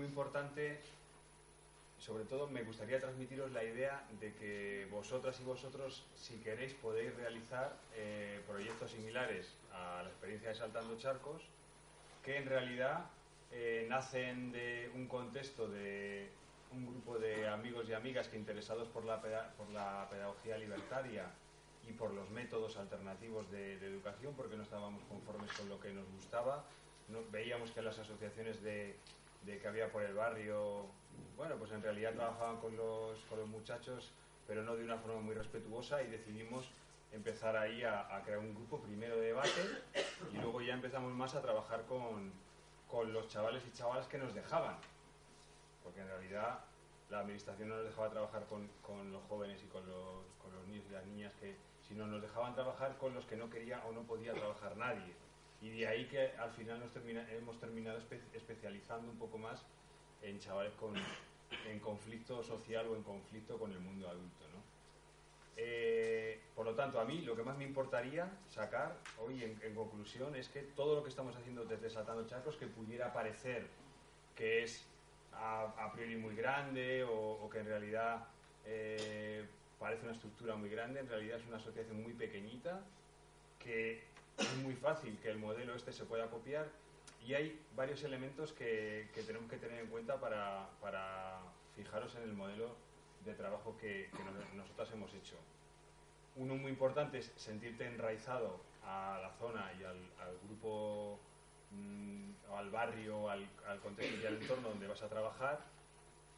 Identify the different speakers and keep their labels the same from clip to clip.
Speaker 1: muy importante, sobre todo me gustaría transmitiros la idea de que vosotras y vosotros, si queréis, podéis realizar eh, proyectos similares a la experiencia de Saltando Charcos, que en realidad eh, nacen de un contexto de un grupo de amigos y amigas que interesados por la, por la pedagogía libertaria y por los métodos alternativos de, de educación, porque no estábamos conformes con lo que nos gustaba. Veíamos que las asociaciones de, de que había por el barrio, bueno, pues en realidad trabajaban con los, con los muchachos, pero no de una forma muy respetuosa y decidimos empezar ahí a, a crear un grupo primero de debate y luego ya empezamos más a trabajar con, con los chavales y chavalas que nos dejaban, porque en realidad la administración no nos dejaba trabajar con, con los jóvenes y con los, con los niños y las niñas que sino nos dejaban trabajar con los que no quería o no podía trabajar nadie y de ahí que al final hemos terminado espe- especializando un poco más en chavales con, en conflicto social o en conflicto con el mundo adulto ¿no? Eh, por lo tanto, a mí lo que más me importaría sacar hoy en, conclusión es que todo lo que estamos haciendo desde Saltando Charcos, que pudiera parecer que es a, priori muy grande o, o que en realidad eh, parece una estructura muy grande, en realidad es una asociación muy pequeñita, que es muy fácil que el modelo este se pueda copiar y hay varios elementos que, que tenemos que tener en cuenta para, para fijaros en el modelo de trabajo que, que nos- nosotras hemos hecho. Uno muy importante es sentirte enraizado a la zona y al, grupo, mm, al barrio, al, al contexto y al entorno donde vas a trabajar.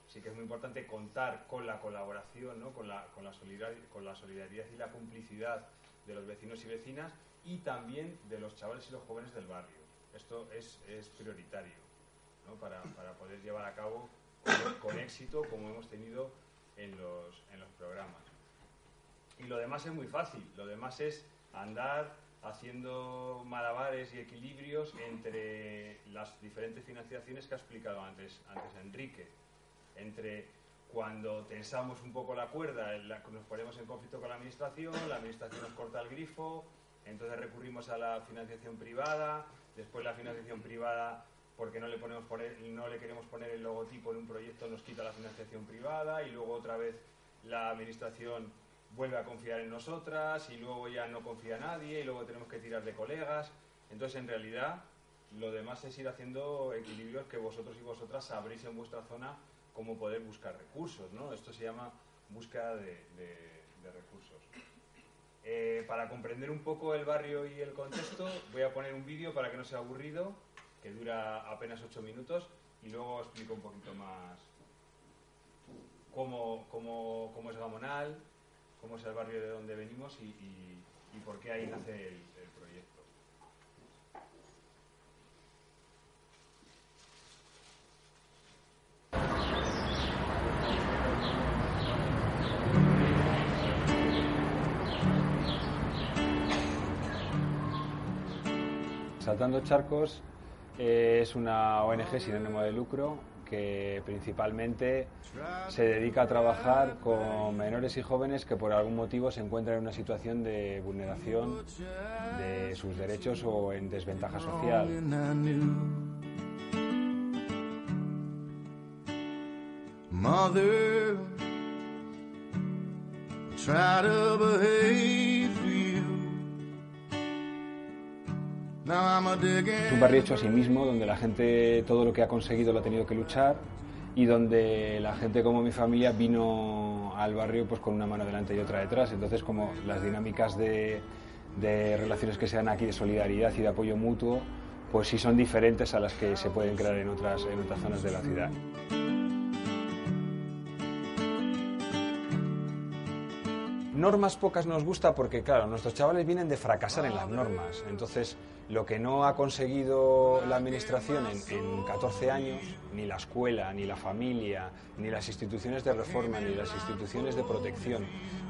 Speaker 1: Sí que es muy importante contar con la colaboración, ¿no? con, la, con, la solidar- con la solidaridad y la complicidad de los vecinos y vecinas y también de los chavales y los jóvenes del barrio. Esto es, es prioritario ¿no? para, para poder llevar a cabo con, éxito como hemos tenido en los, en los programas. Y lo demás es muy fácil, lo demás es andar haciendo malabares y equilibrios entre las diferentes financiaciones que ha explicado antes, antes Enrique. Entre cuando tensamos un poco la cuerda, nos ponemos en conflicto con la administración, la administración nos corta el grifo, entonces recurrimos a la financiación privada, después la financiación privada porque no le, ponemos poner, no le queremos poner el logotipo en un proyecto nos quita la financiación privada y luego otra vez la administración vuelve a confiar en nosotras y luego ya no confía nadie y luego tenemos que tirar de colegas. Entonces, en realidad, lo demás es ir haciendo equilibrios que vosotros y vosotras sabréis en vuestra zona cómo poder buscar recursos, ¿no? Esto se llama búsqueda de recursos. Eh, para comprender un poco el barrio y el contexto, voy a poner un vídeo para que no sea aburrido, que dura apenas 8 minutos, y luego explico un poquito más cómo, es Gamonal, cómo es el barrio de donde venimos y, por qué ahí nace el proyecto. Saltando Charcos eh, es una ONG sin ánimo de lucro que principalmente se dedica a trabajar con menores y jóvenes que por algún motivo se encuentran en una situación de vulneración de sus derechos o en desventaja social. Es un barrio hecho a sí mismo, donde la gente todo lo que ha conseguido lo ha tenido que luchar y donde la gente como mi familia vino al barrio pues con una mano delante y otra detrás. Entonces como las dinámicas de, de relaciones que se dan aquí de solidaridad y de apoyo mutuo pues sí son diferentes a las que se pueden crear en otras, en otras zonas de la ciudad. Normas pocas nos gusta porque, claro, nuestros chavales vienen de fracasar en las normas. Entonces, lo que no ha conseguido la Administración en, en 14 años, ni la escuela, ni la familia, ni las instituciones de reforma, ni las instituciones de protección,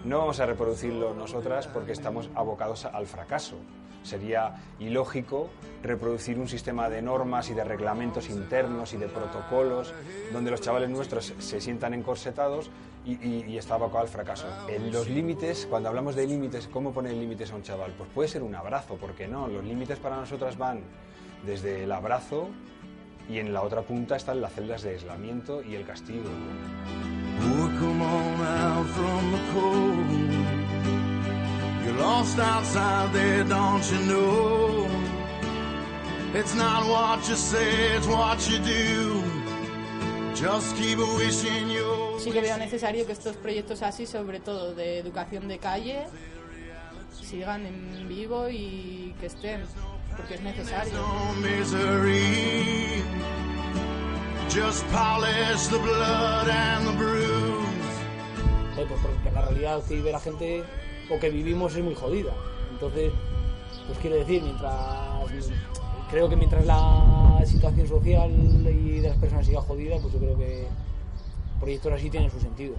Speaker 1: no vamos a reproducirlo nosotras porque estamos abocados al fracaso. Sería ilógico reproducir un sistema de normas y de reglamentos internos y de protocolos donde los chavales nuestros se sientan encorsetados y, y, y está abocado al fracaso. En los límites, cuando hablamos de límites, ¿cómo poner límites a un chaval? Pues puede ser un abrazo, ¿por qué no? Los límites para nosotras van desde el abrazo y en la otra punta están las celdas de aislamiento y el castigo.
Speaker 2: Just keep wishing you.
Speaker 3: Sí que veo necesario que estos proyectos así, sobre todo de educación de calle, sigan en vivo y que estén, porque es necesario.
Speaker 2: No misery. Just polish the blood and the bruise.
Speaker 4: Eh, pues porque la realidad que vive la gente o que vivimos es muy jodida. Entonces, pues quiero decir, mientras creo que mientras la situación social y de las personas siga jodida, pues yo creo que proyectos así tienen su sentido.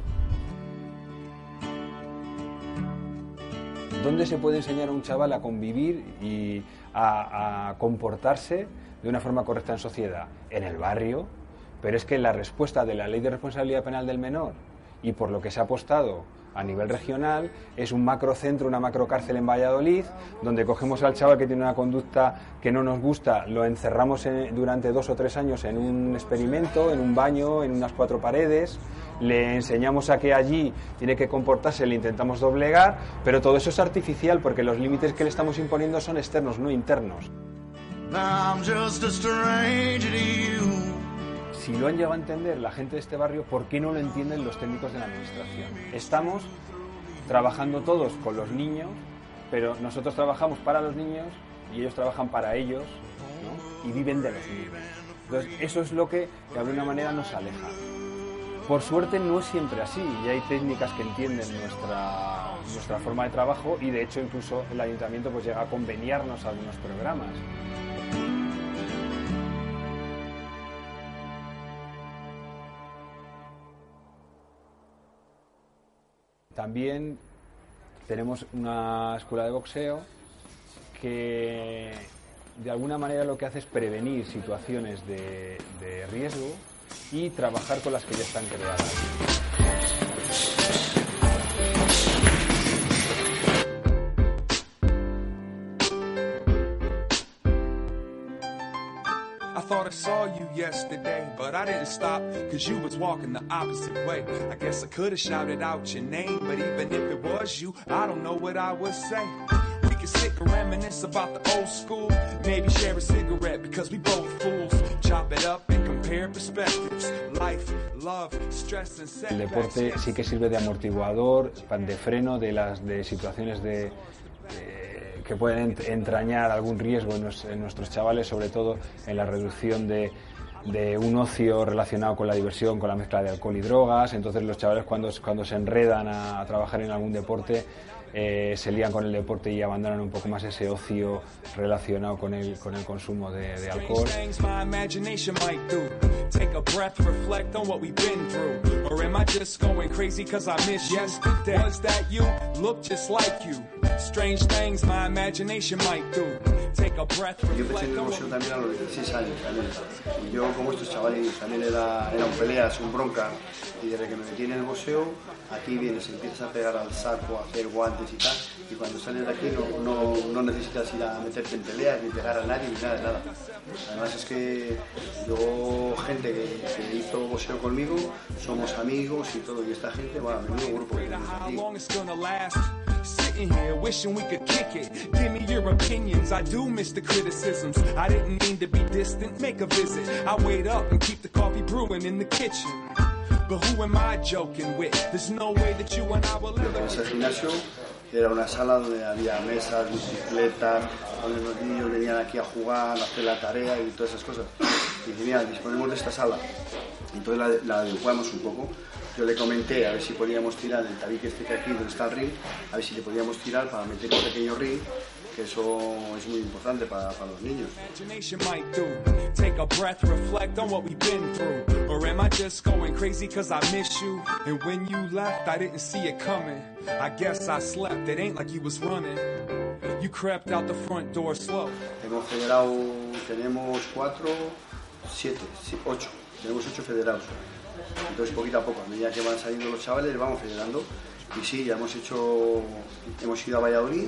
Speaker 1: ¿Dónde se puede enseñar a un chaval a convivir y a, a comportarse de una forma correcta en sociedad? En el barrio, pero es que la respuesta de la Ley de Responsabilidad Penal del Menor y por lo que se ha apostado a nivel regional es un macrocentro, una macrocárcel en Valladolid, donde cogemos al chaval que tiene una conducta que no nos gusta, lo encerramos en- durante dos o tres años en un experimento, en un baño, en unas cuatro paredes, le enseñamos a que allí tiene que comportarse, le intentamos doblegar, pero todo eso es artificial porque los límites que le estamos imponiendo son externos, no internos. Si lo han llegado a entender la gente de este barrio, ¿por qué no lo entienden los técnicos de la administración? Estamos trabajando todos con los niños, pero nosotros trabajamos para los niños y ellos trabajan para ellos y viven de los niños. Entonces, eso es lo que de alguna manera nos aleja. Por suerte no es siempre así y hay técnicas que entienden nuestra, nuestra forma de trabajo y de hecho incluso el ayuntamiento pues llega a conveniarnos algunos programas. También tenemos una escuela de boxeo que de alguna manera lo que hace es prevenir situaciones de, de riesgo y trabajar con las que ya están creadas.
Speaker 5: Saw you yesterday, but I didn't stop cause you was walking the opposite way. I guess I could have shouted out your name, but even if it was you, I don't know what I would say. We could sit and reminisce about the old school, maybe share a cigarette because we both fools. Chop it up and compare perspectives. Life, love, stress and
Speaker 1: El deporte sí que sirve de amortiguador, de freno de las de situaciones de eh, que pueden ent- entrañar algún riesgo en, nues- en nuestros chavales, sobre todo en la reducción de, de un ocio relacionado con la diversión, con la mezcla de alcohol y drogas. Entonces los chavales cuando, cuando se enredan a, a trabajar en algún deporte eh, se lían con el deporte y abandonan un poco más ese ocio relacionado con el, con el consumo de, de alcohol.
Speaker 5: Strange things my imagination might do. Take a breath,
Speaker 6: Yo el
Speaker 5: on
Speaker 6: boxeo también a los 16 años también. Y yo como estos chavales también era, eran peleas, un bronca. Y desde que me metí en el boxeo, aquí vienes, empiezas a pegar al saco, a hacer guantes y tal. Y cuando sales de aquí no, no, no necesitas ir a meterte en peleas, ni pegar a nadie, ni nada de nada. Además es que yo, gente que, que hizo boxeo conmigo, somos amigos y todo. Y esta gente, bueno, menudo grupo que tenemos aquí.
Speaker 5: Sitting here wishing we could kick it. Give me your opinions. I do miss the criticisms. I didn't mean to be distant. Make a visit. I wait up and keep the coffee brewing in the kitchen. But who am I joking with? There's no way that you and I will ever
Speaker 6: era una sala donde había mesas, bicicletas, donde los niños venían aquí a jugar, a hacer la tarea y todas esas cosas. Y dije, mira, disponemos de esta sala. Entonces la, la adecuamos un poco. Yo le comenté a ver si podíamos tirar el tabique este que aquí donde está el ring, a ver si le podíamos tirar para meter un pequeño ring que eso es muy importante para, para los niños. Hemos federado, tenemos cuatro, siete, ocho. Tenemos ocho federados. Entonces poquito a poco, a medida que van saliendo los chavales, vamos federando. Y sí, ya hemos hecho, hemos ido a Valladolid,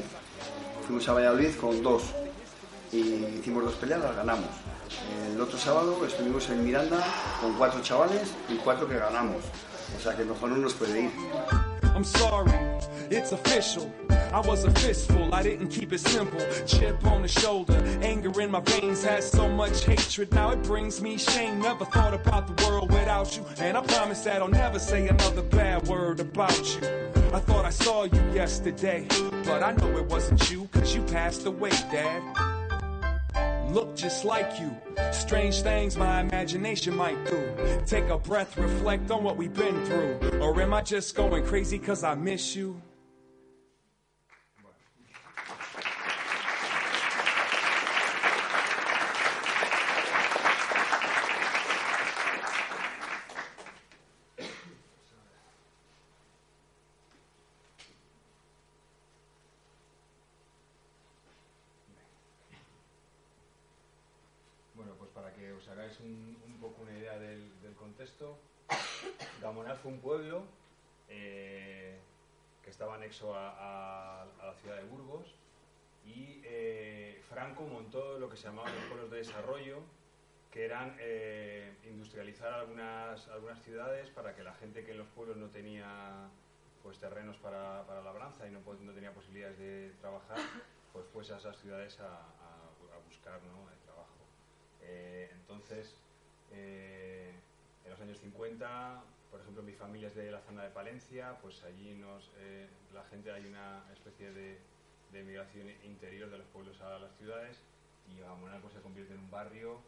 Speaker 6: fuimos a Valladolid con dos y hicimos dos peleas, las ganamos. El otro sábado estuvimos en Miranda con cuatro chavales y cuatro que ganamos. O sea que mejor no nos puede ir.
Speaker 5: I'm it's official. I was a fistful, I didn't keep it simple. Chip on the shoulder, anger in my veins has so much hatred. Now it brings me shame. Never thought about the world without you. And I promise that I'll never say another bad word about you. I thought I saw you yesterday, but I know it wasn't you, cause you passed away, Dad. Look just like you. Strange things my imagination might do. Take a breath, reflect on what we've been through. Or am I just going crazy cause I miss you?
Speaker 1: Os hagáis un, poco una idea del, contexto, Gamonal fue un pueblo eh, que estaba anexo a, la ciudad de Burgos y eh, Franco montó lo que se llamaban los pueblos de desarrollo, que eran eh, industrializar algunas, algunas ciudades para que la gente que en los pueblos no tenía pues terrenos para, labranza y no, tenía posibilidades de trabajar, pues fuese a esas ciudades a- a buscar ¿no? Eh, entonces, eh, en los años 50, por ejemplo, mi familia es de la zona de Palencia, pues allí nos, eh, la gente hay una especie de, de migración interior de los pueblos a las ciudades y Gamonal pues, se convierte en un barrio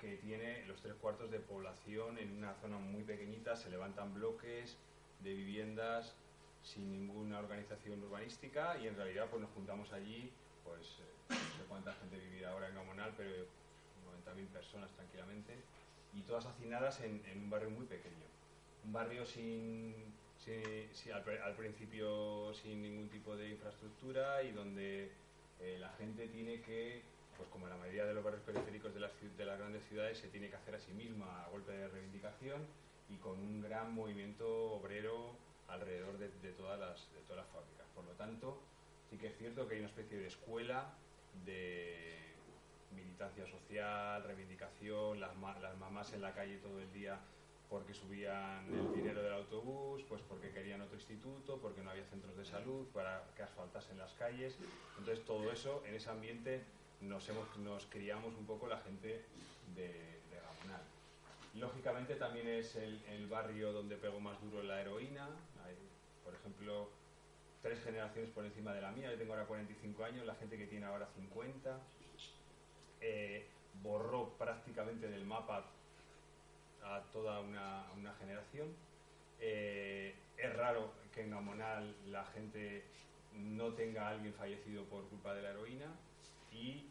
Speaker 1: que tiene los tres cuartos de población en una zona muy pequeñita, se levantan bloques de viviendas sin ninguna organización urbanística y en realidad pues nos juntamos allí, pues no sé cuánta gente vivirá ahora en Gamonal, pero 90.000 personas tranquilamente y todas hacinadas en, un barrio muy pequeño. Un barrio sin, al, principio sin ningún tipo de infraestructura y donde eh, la gente tiene que, pues como en la mayoría de los barrios periféricos de las, de las grandes ciudades, se tiene que hacer a sí misma a golpe de reivindicación y con un gran movimiento obrero alrededor de, de todas, las, de todas las fábricas. Por lo tanto, sí que es cierto que hay una especie de escuela de militancia social, reivindicación, las, las mamás en la calle todo el día porque subían el dinero del autobús, pues porque querían otro instituto, porque no había centros de salud para que asfaltasen las calles. Entonces todo eso, en ese ambiente, nos, hemos, nos criamos un poco la gente de, de Gamonal. Lógicamente también es el, el barrio donde pegó más duro la heroína. Hay, por ejemplo, tres generaciones por encima de la mía. Yo tengo ahora 45 años, la gente que tiene ahora 50. Eh, borró prácticamente del mapa a toda una, generación. Eh, es raro que en Gamonal la gente no tenga a alguien fallecido por culpa de la heroína y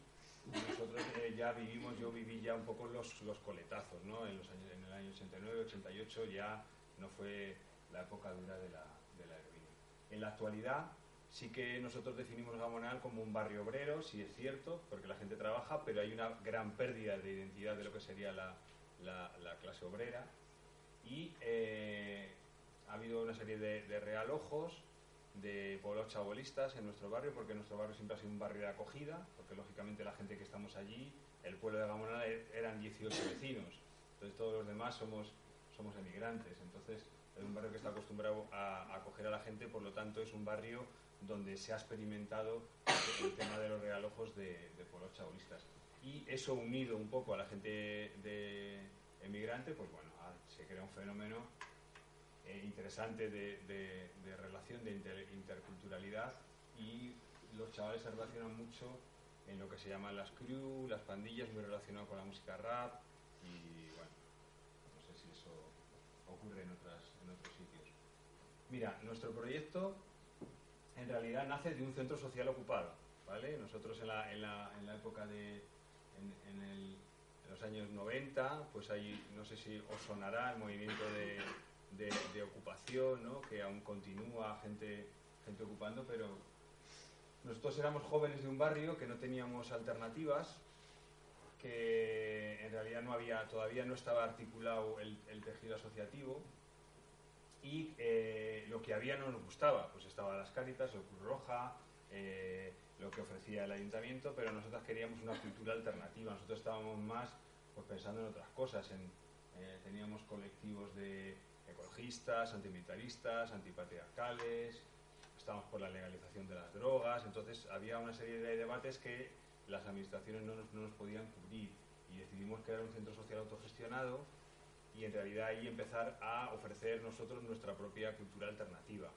Speaker 1: nosotros eh, ya vivimos, yo viví ya un poco los, coletazos, ¿no? En, los años, en el año 89, 88 ya no fue la época dura de la heroína. En la actualidad sí que nosotros definimos Gamonal como un barrio obrero, sí es cierto, porque la gente trabaja, pero hay una gran pérdida de identidad de lo que sería la, la- la clase obrera. Y eh, ha habido una serie de, de realojos de pueblos chabolistas en nuestro barrio, porque nuestro barrio siempre ha sido un barrio de acogida, porque lógicamente la gente que estamos allí, el pueblo de Gamonal e- eran 18 vecinos, entonces todos los demás somos, somos emigrantes, entonces es un barrio que está acostumbrado a, a acoger a la gente, por lo tanto es un barrio donde se ha experimentado el tema de los realojos de, de pueblos chabolistas. Y eso unido un poco a la gente de emigrante, pues bueno, ah, se crea un fenómeno eh, interesante de, de- de relación, de inter- interculturalidad y los chavales se relacionan mucho en lo que se llaman las crew, las pandillas, muy relacionado con la música rap y bueno, no sé si eso ocurre en, otras, en otros sitios. Mira, nuestro proyecto en realidad nace de un centro social ocupado, ¿vale? Nosotros en la, en la, en la época de, en, en los años 90, pues ahí, no sé si os sonará el movimiento de, de- de ocupación, ¿no? Que aún continúa, gente, gente ocupando, pero nosotros éramos jóvenes de un barrio que no teníamos alternativas, que en realidad no había, todavía no estaba articulado el, el tejido asociativo y eh, lo que había no nos gustaba, pues estaba las Cáritas, el Cruz Roja, eh, lo que ofrecía el ayuntamiento, pero nosotros queríamos una cultura alternativa, nosotros estábamos más pues, pensando en otras cosas, eh, teníamos colectivos de ecologistas, antimilitaristas, antipatriarcales, estábamos por la legalización de las drogas, entonces había una serie de debates que las administraciones no nos, no nos podían cubrir y decidimos crear un centro social autogestionado y en realidad ahí empezar a ofrecer nosotros nuestra propia cultura alternativa.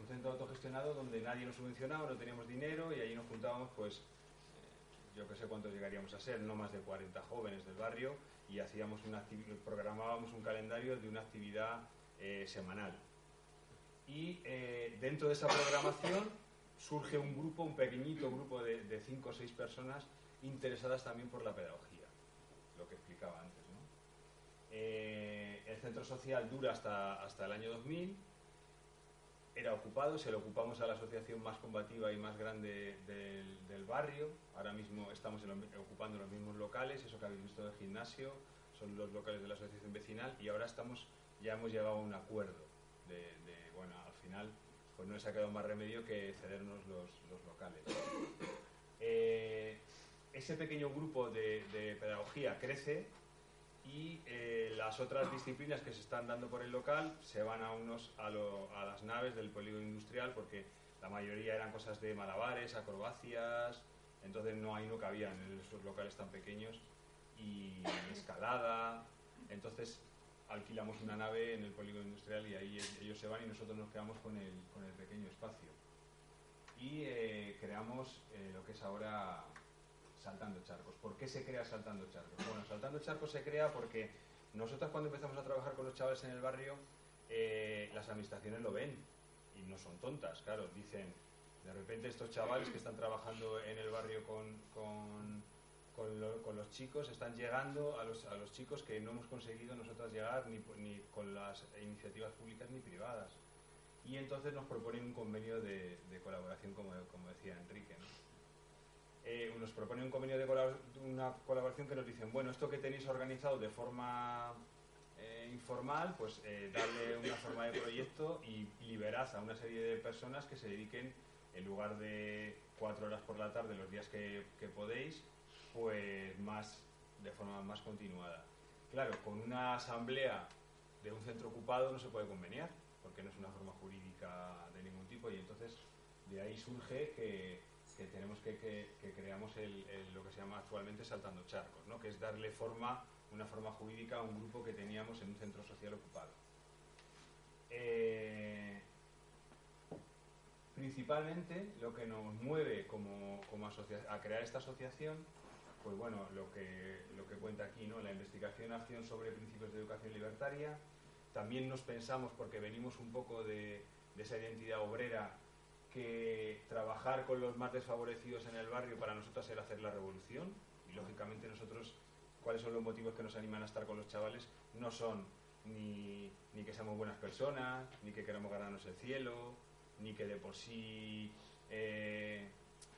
Speaker 1: Un centro autogestionado donde nadie nos subvencionaba, no teníamos dinero y ahí nos juntábamos pues eh, yo que sé cuántos llegaríamos a ser, no más de 40 jóvenes del barrio y hacíamos una programábamos un calendario de una actividad eh, semanal. Y eh, dentro de esa programación surge un grupo, un pequeñito grupo de, de cinco o seis personas interesadas también por la pedagogía, lo que explicaba antes. Eh, el centro social dura hasta, hasta el año 2000, era ocupado, se lo ocupamos a la asociación más combativa y más grande del, del barrio, ahora mismo estamos ocupando los mismos locales, eso que habéis visto del gimnasio, son los locales de la asociación vecinal y ahora estamos, ya hemos llegado a un acuerdo de, bueno, al final pues no les ha quedado más remedio que cedernos los, los locales. Eh, ese pequeño grupo de pedagogía crece y eh, las otras disciplinas que se están dando por el local se van a unos a, lo- a las naves del polígono industrial porque la mayoría eran cosas de malabares, acrobacias, entonces no ahí no cabían en esos locales tan pequeños y escalada, entonces alquilamos una nave en el polígono industrial y ahí ellos se van y nosotros nos quedamos con el, con el pequeño espacio. Y eh, creamos eh, lo que es ahora Saltando Charcos. ¿Por qué se crea Saltando Charcos? Bueno, Saltando Charcos se crea porque nosotros cuando empezamos a trabajar con los chavales en el barrio, eh, las administraciones lo ven y no son tontas, claro, dicen, de repente estos chavales que están trabajando en el barrio con, con, con, lo- con los chicos están llegando a los, a los chicos que no hemos conseguido nosotros llegar ni, ni con las iniciativas públicas ni privadas. Y entonces nos proponen un convenio de, de colaboración, como, como decía Enrique. ¿no? Eh, nos proponen un convenio de una colaboración que nos dicen, bueno, esto que tenéis organizado de forma eh, informal, pues eh, darle una forma de proyecto y liberad a una serie de personas que se dediquen, en lugar de cuatro horas por la tarde los días que, que podéis, pues más de forma más continuada. Claro, con una asamblea de un centro ocupado no se puede conveniar, porque no es una forma jurídica de ningún tipo y entonces de ahí surge que, tenemos que, que- creamos lo que se llama actualmente saltando charcos, ¿no? que es darle forma, una forma jurídica a un grupo que teníamos en un centro social ocupado. Eh, principalmente lo que nos mueve como, como a crear esta asociación, pues bueno, lo que, lo que cuenta aquí, ¿no? la investigación acción sobre principios de educación libertaria. También nos pensamos, porque venimos un poco de esa identidad obrera, que trabajar con los más desfavorecidos en el barrio para nosotros era hacer la revolución. Y lógicamente nosotros, ¿cuáles son los motivos que nos animan a estar con los chavales? No son ni, ni que seamos buenas personas, ni que queramos ganarnos el cielo, ni que de por sí, eh,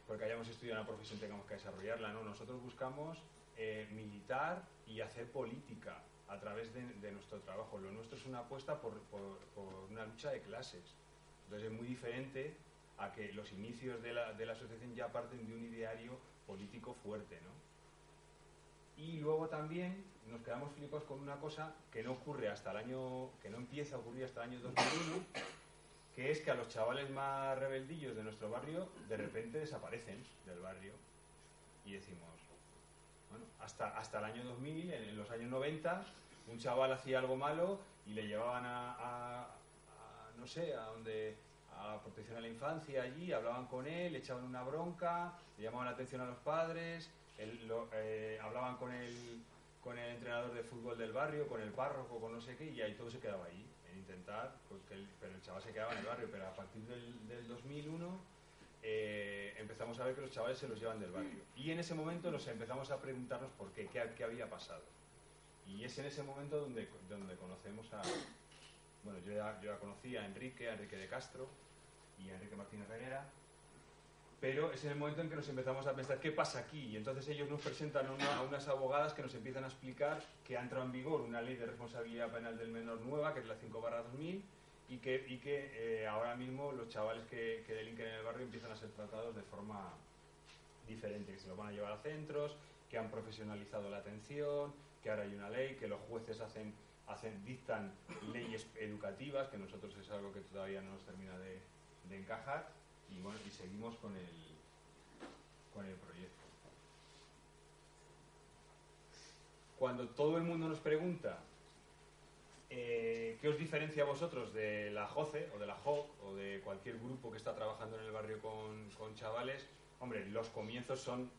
Speaker 1: porque hayamos estudiado una profesión, tengamos que desarrollarla. No, nosotros buscamos eh, militar y hacer política a través de, nuestro trabajo. Lo nuestro es una apuesta por, por- por una lucha de clases. Entonces es muy diferente a que los inicios de la, de la asociación ya parten de un ideario político fuerte, ¿no? Y luego también nos quedamos flipados con una cosa que no ocurre hasta el año, que no empieza a ocurrir hasta el año 2001, que es que a los chavales más rebeldillos de nuestro barrio de repente desaparecen del barrio y decimos, bueno, hasta, hasta el año 2000, en, los años 90, un chaval hacía algo malo y le llevaban a- a, no sé, a donde a protección a la infancia allí, hablaban con él, le echaban una bronca, le llamaban la atención a los padres, él lo- eh, hablaban con el, con el entrenador de fútbol del barrio, con el párroco, con no sé qué, y ahí todo se quedaba ahí, en intentar, pues que el, pero el chaval se quedaba en el barrio, pero a partir del, del 2001 eh, empezamos a ver que los chavales se los llevan del barrio. Y en ese momento nos empezamos a preguntarnos por qué, qué, qué había pasado. Y es en ese momento donde, donde conocemos a... Bueno, yo ya, yo ya conocí a Enrique, a Enrique de Castro y Enrique Martínez Reguera, pero es el momento en que nos empezamos a pensar qué pasa aquí. Y entonces ellos nos presentan a, una- a unas abogadas que nos empiezan a explicar que ha entrado en vigor una ley de responsabilidad penal del menor nueva, que es la 5 2000, y que, y que eh, ahora mismo los chavales que, que delinquen en el barrio empiezan a ser tratados de forma diferente, que se los van a llevar a centros, que han profesionalizado la atención, que ahora hay una ley, que los jueces hacen, hacen dictan leyes educativas, que nosotros es algo que todavía no nos termina de, de encajar, y bueno, y seguimos con el, con el proyecto. Cuando todo el mundo nos pregunta eh, ¿qué os diferencia a vosotros de la JOCE o de la JOC o de cualquier grupo que está trabajando en el barrio con, con chavales? Hombre, los comienzos son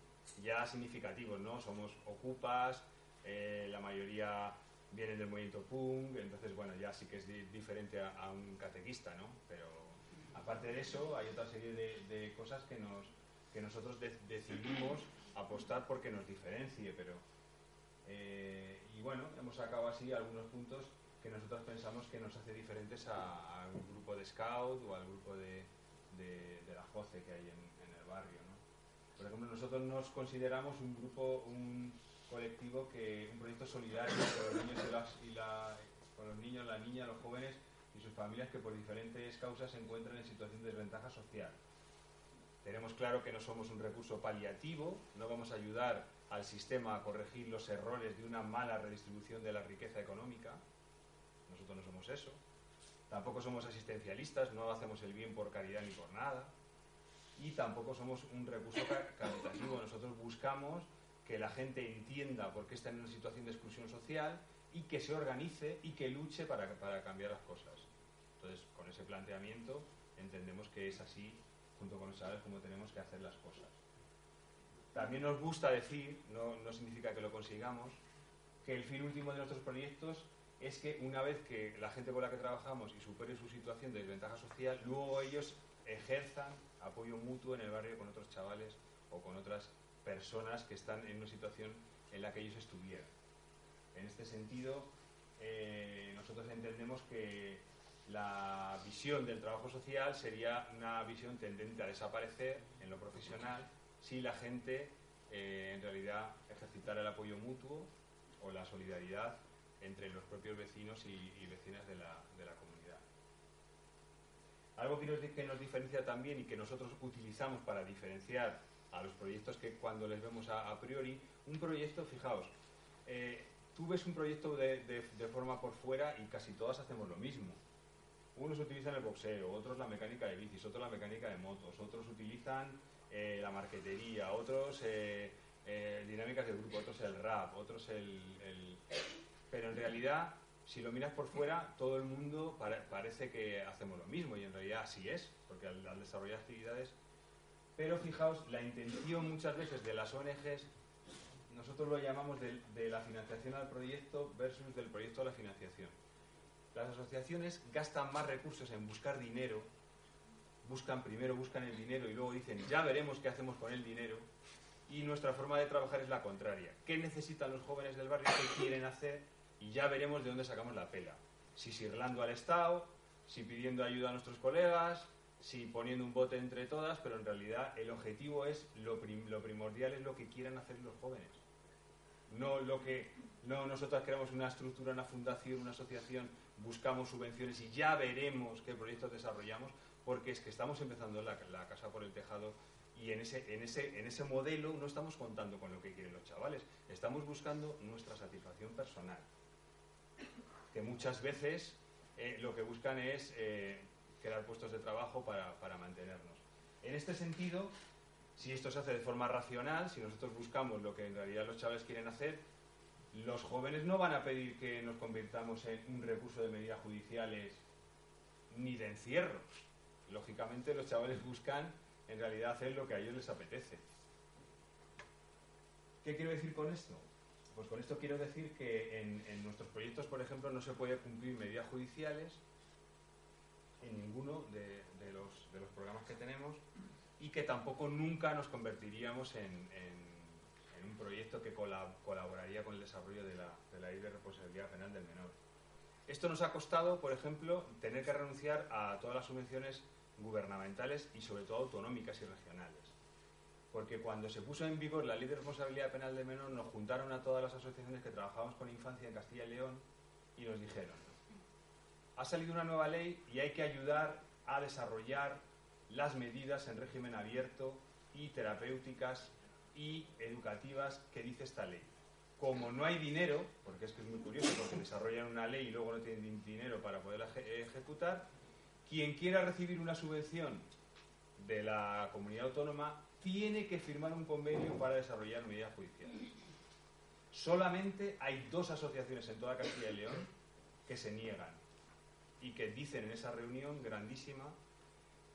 Speaker 1: ya significativos, ¿no? Somos ocupas, eh, la mayoría vienen del movimiento punk, entonces, bueno, ya sí que es di- diferente a, a un catequista, ¿no? Pero aparte de eso, hay otra serie de, cosas que, nos, que nosotros de- decidimos apostar porque nos diferencie, pero... eh, y bueno, hemos sacado así algunos puntos que nosotros pensamos que nos hace diferentes a, un grupo de scout o al grupo de, de- la JOCE que hay en, el barrio. Por ejemplo, nosotros nos consideramos un grupo, un colectivo, que un proyecto solidario con los niños, y la- con los niños, las niñas, los jóvenes y sus familias que por diferentes causas se encuentran en situación de desventaja social. Tenemos claro que no somos un recurso paliativo, no vamos a ayudar al sistema a corregir los errores de una mala redistribución de la riqueza económica. Nosotros no somos eso. Tampoco somos asistencialistas, no hacemos el bien por caridad ni por nada. Y tampoco somos un recurso ca- caritativo. Nosotros buscamos que la gente entienda por qué está en una situación de exclusión social y que se organice y que luche para, para cambiar las cosas. Entonces, con ese planteamiento entendemos que es así, junto con los chavales, como tenemos que hacer las cosas. También nos gusta decir, no, no significa que lo consigamos, que el fin último de nuestros proyectos es que una vez que la gente con la que trabajamos y supere su situación de desventaja social, luego ellos ejerzan apoyo mutuo en el barrio con otros chavales o con otras personas que están en una situación en la que ellos estuvieran. En este sentido, eh, nosotros entendemos que la visión del trabajo social sería una visión tendente a desaparecer en lo profesional si la gente eh, en realidad ejercitara el apoyo mutuo o la solidaridad entre los propios vecinos y, vecinas de la, de la comunidad. Algo que nos, que nos diferencia también y que nosotros utilizamos para diferenciar a los proyectos que cuando les vemos a, a priori, un proyecto, fijaos, eh, tú ves un proyecto de, de- de forma por fuera y casi todas hacemos lo mismo. Unos utilizan el boxeo, otros la mecánica de bicis, otros la mecánica de motos, otros utilizan eh, la marquetería, otros eh, eh, dinámicas de grupo, otros el rap, otros el, Pero en realidad, si lo miras por fuera, todo el mundo pare- parece que hacemos lo mismo y en realidad así es, porque al, desarrollar actividades... Pero fijaos, la intención muchas veces de las ONGs, nosotros lo llamamos de la financiación al proyecto versus del proyecto a la financiación. Las asociaciones gastan más recursos en buscar dinero, buscan primero buscan el dinero y luego dicen ya veremos qué hacemos con el dinero. Y nuestra forma de trabajar es la contraria. ¿Qué necesitan los jóvenes del barrio? ¿Qué quieren hacer? Y ya veremos de dónde sacamos la pela. Si sirlando al Estado, si pidiendo ayuda a nuestros colegas, si poniendo un bote entre todas, pero en realidad el objetivo es lo, prim- lo primordial es lo que quieran hacer los jóvenes no lo que no nosotros creamos una estructura, una fundación, una asociación, buscamos subvenciones y ya veremos qué proyectos desarrollamos, porque es que estamos empezando la, la casa por el tejado y en ese, en, ese, en ese modelo no estamos contando con lo que quieren los chavales, estamos buscando nuestra satisfacción personal, que muchas veces eh, lo que buscan es eh, crear puestos de trabajo para, para mantenernos. En este sentido, si esto se hace de forma racional, si nosotros buscamos lo que en realidad los chavales quieren hacer, los jóvenes no van a pedir que nos convirtamos en un recurso de medidas judiciales ni de encierro. lógicamente los chavales buscan en realidad hacer lo que a ellos les apetece. ¿Qué quiero decir con esto? Pues con esto quiero decir que en, nuestros proyectos, por ejemplo, no se puede cumplir medidas judiciales en ninguno de, los, programas que tenemos y que tampoco nunca nos convertiríamos en un proyecto que colab- colaboraría con el desarrollo de la, de la ley de responsabilidad penal del menor. Esto nos ha costado, por ejemplo, tener que renunciar a todas las subvenciones gubernamentales y sobre todo autonómicas y regionales. Porque cuando se puso en vigor la ley de responsabilidad penal del menor, nos juntaron a todas las asociaciones que trabajábamos con infancia en Castilla y León y nos dijeron, ha salido una nueva ley y hay que ayudar a desarrollar las medidas en régimen abierto y terapéuticas y educativas que dice esta ley. Como no hay dinero, porque es que es muy curioso, porque desarrollan una ley y luego no tienen din- dinero para poderla eje- ejecutar, quien quiera recibir una subvención de la comunidad autónoma tiene que firmar un convenio para desarrollar medidas judiciales. Solamente hay dos asociaciones en toda Castilla y León que se niegan y que dicen en esa reunión grandísima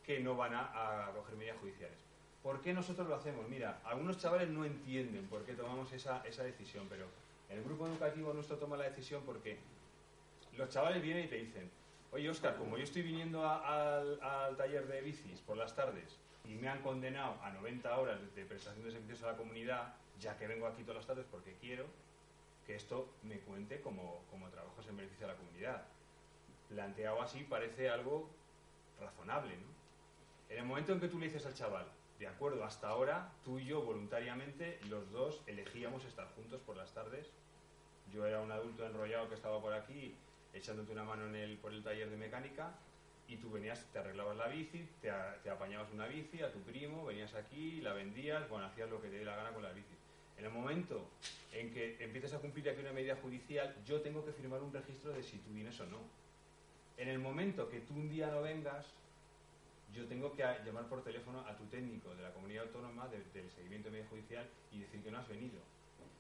Speaker 1: que no van a, a coger medidas judiciales. ¿Por qué nosotros lo hacemos? Mira, algunos chavales no entienden por qué tomamos esa, esa decisión, pero el grupo educativo nuestro toma la decisión porque los chavales vienen y te dicen, oye Oscar, como yo estoy viniendo al taller de bicis por las tardes y me han condenado a 90 horas de prestación de servicios a la comunidad, ya que vengo aquí todas las tardes porque quiero que esto me cuente como, como trabajos en beneficio de la comunidad. Planteado así parece algo razonable, ¿no? En el momento en que tú le dices al chaval, de acuerdo, hasta ahora tú y yo voluntariamente, los dos elegíamos estar juntos por las tardes. Yo era un adulto enrollado que estaba por aquí echándote una mano en el, por el taller de mecánica y tú venías, te arreglabas la bici, te, te apañabas una bici a tu primo, venías aquí, la vendías, bueno, hacías lo que te dé la gana con la bici. En el momento en que empieces a cumplir aquí una medida judicial, yo tengo que firmar un registro de si tú vienes o no. En el momento que tú un día no vengas, yo tengo que llamar por teléfono a tu técnico de la comunidad autónoma de- del seguimiento de medida judicial y decir que no has venido.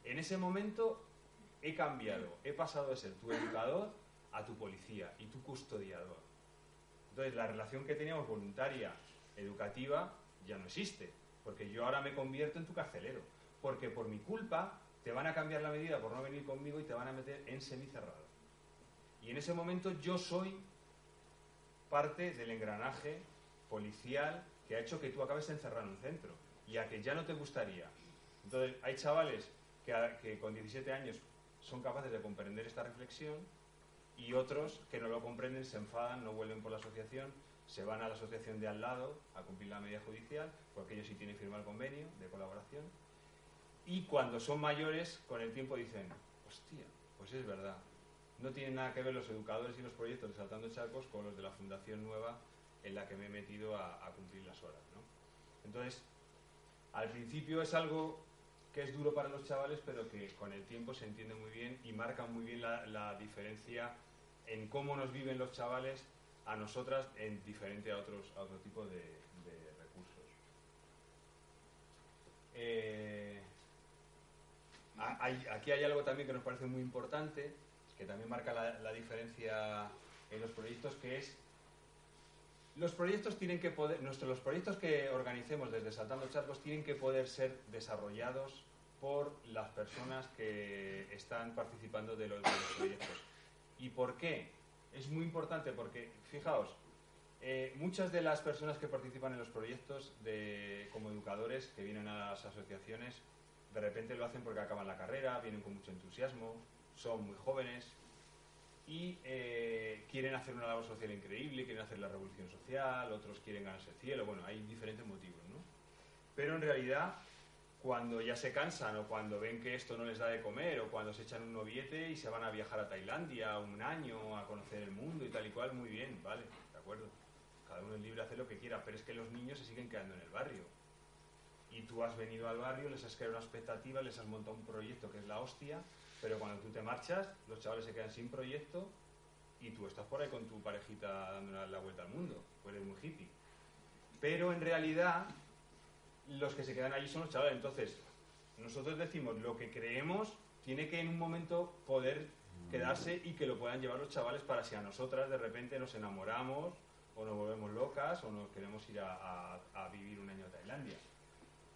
Speaker 1: En ese momento he cambiado, he pasado de ser tu educador a tu policía y tu custodiador. Entonces la relación que teníamos voluntaria, educativa, ya no existe, porque yo ahora me convierto en tu carcelero, porque por mi culpa te van a cambiar la medida por no venir conmigo y te van a meter en semicerrado. Y en ese momento yo soy parte del engranaje policial que ha hecho que tú acabes encerrado en un centro y a que ya no te gustaría. Entonces, hay chavales que, con 17 años son capaces de comprender esta reflexión y otros que no lo comprenden, se enfadan, no vuelven por la asociación, se van a la asociación de al lado a cumplir la medida judicial, porque ellos sí tienen firmado el convenio de colaboración. Y cuando son mayores, con el tiempo dicen, hostia, pues es verdad, no tienen nada que ver los educadores y los proyectos de Saltando Charcos con los de la Fundación Nueva en la que me he metido a, cumplir las horas. ¿no? Entonces, al principio es algo que es duro para los chavales, pero que con el tiempo se entiende muy bien y marca muy bien la, diferencia en cómo nos viven los chavales a nosotras en diferente a otros a otro tipo de, recursos. Eh, aquí hay algo también que nos parece muy importante, que también marca la, la diferencia en los proyectos, que es los proyectos tienen que poder, nuestros, los proyectos que organicemos desde Saltando Charcos tienen que poder ser desarrollados por las personas que están participando de los, proyectos. ¿Y por qué? Es muy importante porque, fijaos, eh, muchas de las personas que participan en los proyectos de, como educadores que vienen a las asociaciones, de repente lo hacen porque acaban la carrera, vienen con mucho entusiasmo, son muy jóvenes y eh, quieren hacer una labor social increíble, quieren hacer la revolución social, otros quieren ganarse el cielo, bueno, hay diferentes motivos, ¿no? Pero en realidad, cuando ya se cansan o cuando ven que esto no les da de comer o cuando se echan un noviete y se van a viajar a Tailandia un año a conocer el mundo y tal y cual, muy bien, vale, de acuerdo. Cada uno es libre de hacer lo que quiera, pero es que los niños se siguen quedando en el barrio. Y tú has venido al barrio, les has creado una expectativa, les has montado un proyecto que es la hostia, pero cuando tú te marchas, los chavales se quedan sin proyecto y tú estás por ahí con tu parejita dando la vuelta al mundo, pues eres muy hippie. Pero en realidad, los que se quedan allí son los chavales. Entonces, nosotros decimos lo que creemos tiene que en un momento poder quedarse y que lo puedan llevar los chavales para si a nosotras de repente nos enamoramos o nos volvemos locas o nos queremos ir a vivir un año a Tailandia.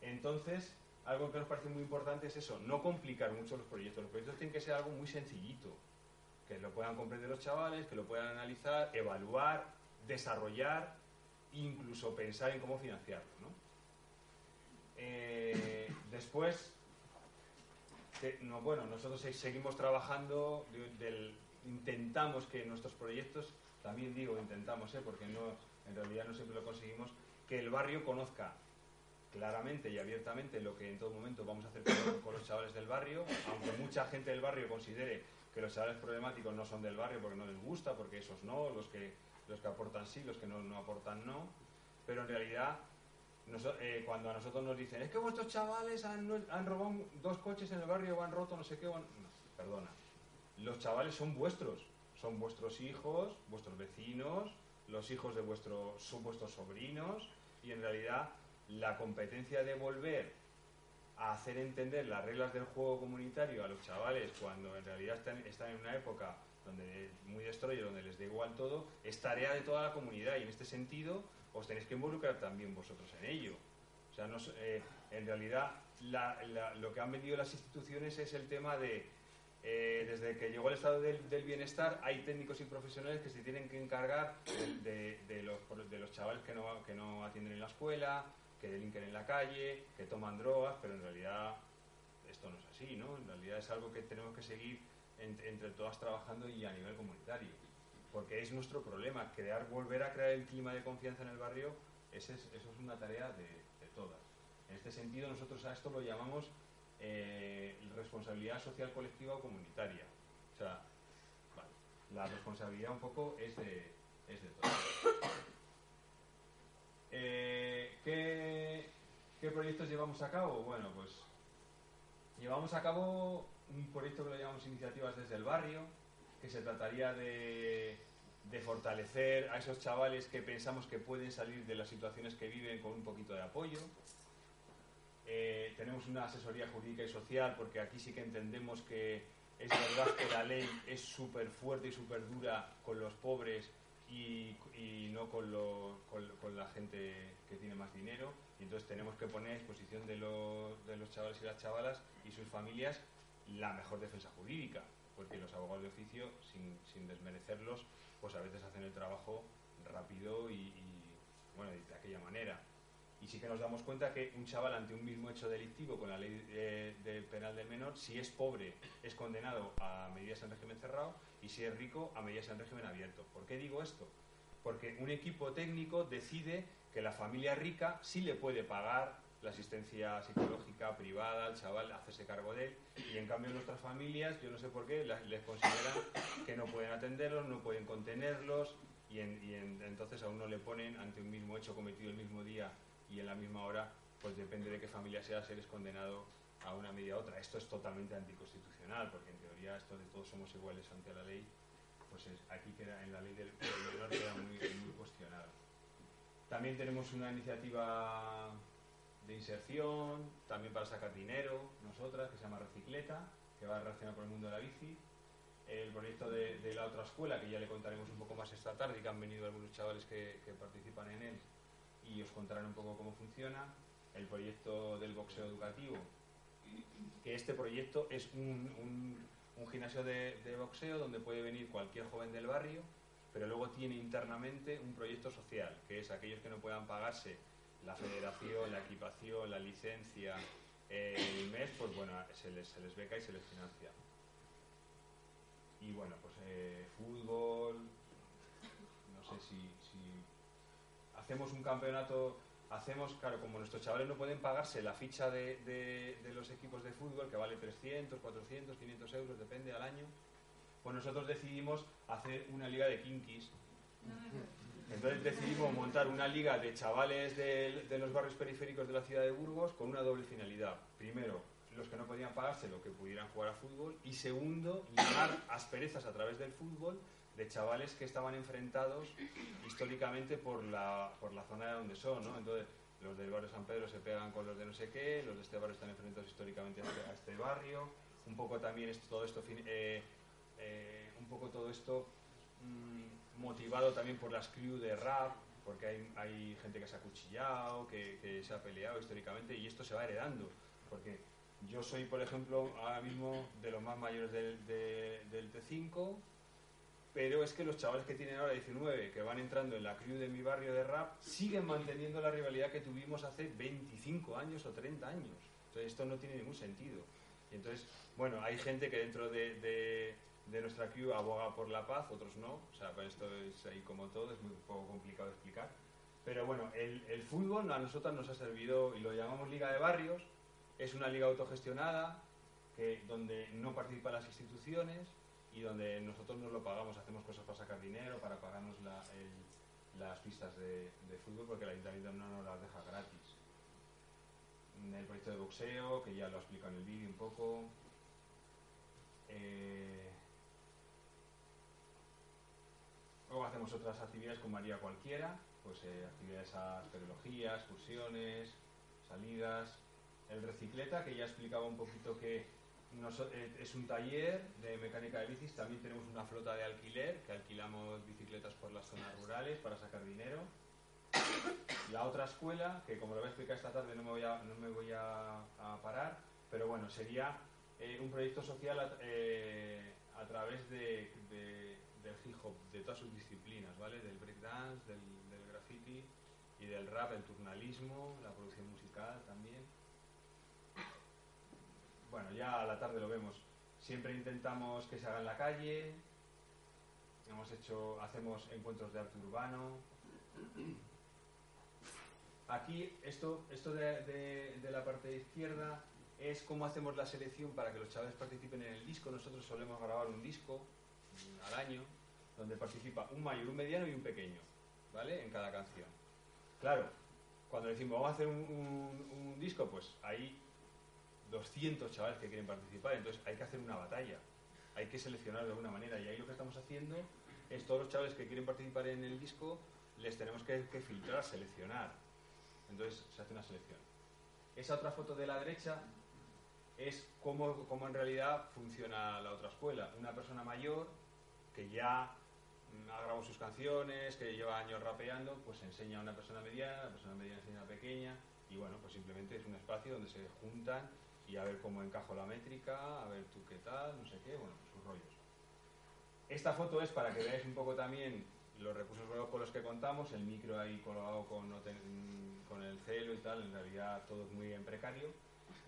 Speaker 1: Entonces, algo que nos parece muy importante es eso, no complicar mucho los proyectos. Los proyectos tienen que ser algo muy sencillito, que lo puedan comprender los chavales, que lo puedan analizar, evaluar, desarrollar, incluso pensar en cómo financiarlo. ¿no? Eh, después, te- no, bueno, nosotros se- seguimos trabajando, de- del- intentamos que nuestros proyectos, también digo intentamos, ¿eh? porque no, en realidad no siempre lo conseguimos, que el barrio conozca claramente y abiertamente lo que en todo momento vamos a hacer con, los chavales del barrio, aunque mucha gente del barrio considere que los chavales problemáticos no son del barrio porque no les gusta, porque esos no, los que, los que aportan sí, los que no, no aportan no, pero en realidad eh, cuando a nosotros nos dicen es que vuestros chavales han, robado dos coches en el barrio o han roto no sé qué, o han-". No, perdona, los chavales son vuestros, son vuestros hijos, vuestros vecinos, los hijos de vuestros, son vuestros sobrinos y en realidad la competencia de volver a hacer entender las reglas del juego comunitario a los chavales cuando en realidad están, están en una época donde muy destroyer, donde les da igual todo, es tarea de toda la comunidad y en este sentido os tenéis que involucrar también vosotros en ello. O sea, no eh, en realidad la- la- lo que han vendido las instituciones es el tema de, eh, desde que llegó el estado del, del bienestar, hay técnicos y profesionales que se tienen que encargar de- de los, de los chavales que no, que no atienden en la escuela, que delinquen en la calle, que toman drogas, pero en realidad esto no es así, ¿no? En realidad es algo que tenemos que seguir en- entre todas trabajando y a nivel comunitario. Porque es nuestro problema, crear, volver a crear el clima de confianza en el barrio, ese es- eso es una tarea de, todas. En este sentido, nosotros a esto lo llamamos eh, responsabilidad social colectiva o comunitaria. O sea, la responsabilidad un poco es de, es de todos. Eh, ¿qué, ¿Qué proyectos llevamos a cabo? Bueno, pues llevamos a cabo un proyecto que lo llamamos Iniciativas desde el Barrio, que se trataría de, de fortalecer a esos chavales que pensamos que pueden salir de las situaciones que viven con un poquito de apoyo. Eh, tenemos una asesoría jurídica y social porque aquí sí que entendemos que es verdad que la ley es súper fuerte y súper dura con los pobres y, no con, lo- con- la gente que tiene más dinero. Y entonces tenemos que poner a disposición de los, de los chavales y las chavalas y sus familias la mejor defensa jurídica, porque los abogados de oficio, sin, sin desmerecerlos, pues a veces hacen el trabajo rápido y, bueno, de aquella manera. Y sí que nos damos cuenta que un chaval ante un mismo hecho delictivo con la ley de penal del menor, si es pobre, es condenado a medidas en régimen cerrado y si es rico, a medidas en régimen abierto. ¿Por qué digo esto? Porque un equipo técnico decide que la familia rica sí le puede pagar la asistencia psicológica privada al chaval, hacerse cargo de él, y en cambio nuestras familias, yo no sé por qué, les consideran que no pueden atenderlos, no pueden contenerlos, y, en- y en- entonces a uno le ponen ante un mismo hecho cometido el mismo día y en la misma hora, pues depende de qué familia seas, eres condenado a una media u otra. Esto es totalmente anticonstitucional, porque en teoría esto de todos somos iguales ante la ley, pues es- aquí queda en la ley del, del menor queda muy, muy cuestionado. También tenemos una iniciativa de inserción, también para sacar dinero, nosotras, que se llama Recicleta, que va relacionado con el mundo de la bici. El proyecto de, la otra escuela, que ya le contaremos un poco más esta tarde, que han venido algunos chavales que, que participan en él y os contarán un poco cómo funciona. El proyecto del boxeo educativo, que este proyecto es un, un- gimnasio de, boxeo donde puede venir cualquier joven del barrio, pero luego tiene internamente un proyecto social, que es aquellos que no puedan pagarse la federación, la equipación, la licencia, el mes, pues bueno, se les, se les beca y se les financia. Y bueno, pues eh, fútbol, no sé si, si hacemos un campeonato, hacemos, claro, como nuestros chavales no pueden pagarse la ficha de, de- los equipos de fútbol, que vale 300, 400, 500 euros, depende al año, pues nosotros decidimos hacer una liga de kinkis. Entonces decidimos montar una liga de chavales de, de los barrios periféricos de la ciudad de Burgos con una doble finalidad. Primero, los que no podían pagarse lo que pudieran jugar a fútbol. Y segundo, limar asperezas a través del fútbol de chavales que estaban enfrentados históricamente por la, por la zona de donde son. ¿no? Entonces, los del barrio San Pedro se pegan con los de no sé qué, los de este barrio están enfrentados históricamente a este, este barrio. Un poco también es todo esto, eh, eh, un poco todo esto mm, motivado también por las crew de rap, porque hay, hay gente que se ha cuchillado, que, se ha peleado históricamente y esto se va heredando. Porque yo soy, por ejemplo, ahora mismo de los más mayores del, de- del T5, pero es que los chavales que tienen ahora 19, que van entrando en la crew de mi barrio de rap, siguen manteniendo la rivalidad que tuvimos hace 25 años o 30 años. Entonces esto no tiene ningún sentido. Y entonces, bueno, hay gente que dentro de, de- nuestra crew aboga por la paz, otros no. O sea, pues esto es ahí como todo, es muy poco complicado de explicar. Pero bueno, el, el fútbol a nosotros nos ha servido, y lo llamamos Liga de Barrios, es una liga autogestionada, que, donde no participan las instituciones y donde nosotros nos lo pagamos, hacemos cosas para sacar dinero, para pagarnos las pistas de, fútbol, porque el ayuntamiento no nos las deja gratis. El proyecto de boxeo, que ya lo ha explicado en el vídeo un poco. Eh, Luego hacemos otras actividades con María Cualquiera, pues eh, actividades a arqueología, excursiones, salidas. El recicleta, que ya explicaba un poquito que noso- eh, es un taller de mecánica de bicis. También tenemos una flota de alquiler, que alquilamos bicicletas por las zonas rurales para sacar dinero. La otra escuela, que como lo voy a explicar esta tarde no me voy a, no me voy a, parar, pero bueno, sería eh, un proyecto social a, eh, través de, de- del hip hop, de todas sus disciplinas, ¿vale? Del breakdance, del, del graffiti y del rap, el turnalismo, la producción musical también. Bueno, ya a la tarde lo vemos. Siempre intentamos que se haga en la calle. Hemos hecho, hacemos encuentros de arte urbano. Aquí, esto, esto de, la parte izquierda es cómo hacemos la selección para que los chavales participen en el disco. Nosotros solemos grabar un disco al año donde participa un mayor, un mediano y un pequeño, ¿vale? En cada canción. Claro, cuando decimos vamos a hacer un, disco, pues hay 200 chavales que quieren participar, entonces hay que hacer una batalla, hay que seleccionar de alguna manera y ahí lo que estamos haciendo es todos los chavales que quieren participar en el disco les tenemos que, que filtrar, seleccionar. Entonces se hace una selección. Esa otra foto de la derecha es cómo, cómo en realidad funciona la otra escuela. Una persona mayor que ya mm, ha grabado sus canciones, que lleva años rapeando, pues enseña a una persona mediana, la persona mediana enseña a una pequeña, y bueno, pues simplemente es un espacio donde se juntan y a ver cómo encajo la métrica, a ver tú qué tal, no sé qué, bueno, sus rollos. Esta foto es para que veáis un poco también los recursos con los que contamos, el micro ahí colgado con, con el celo y tal, en realidad todo es muy en precario.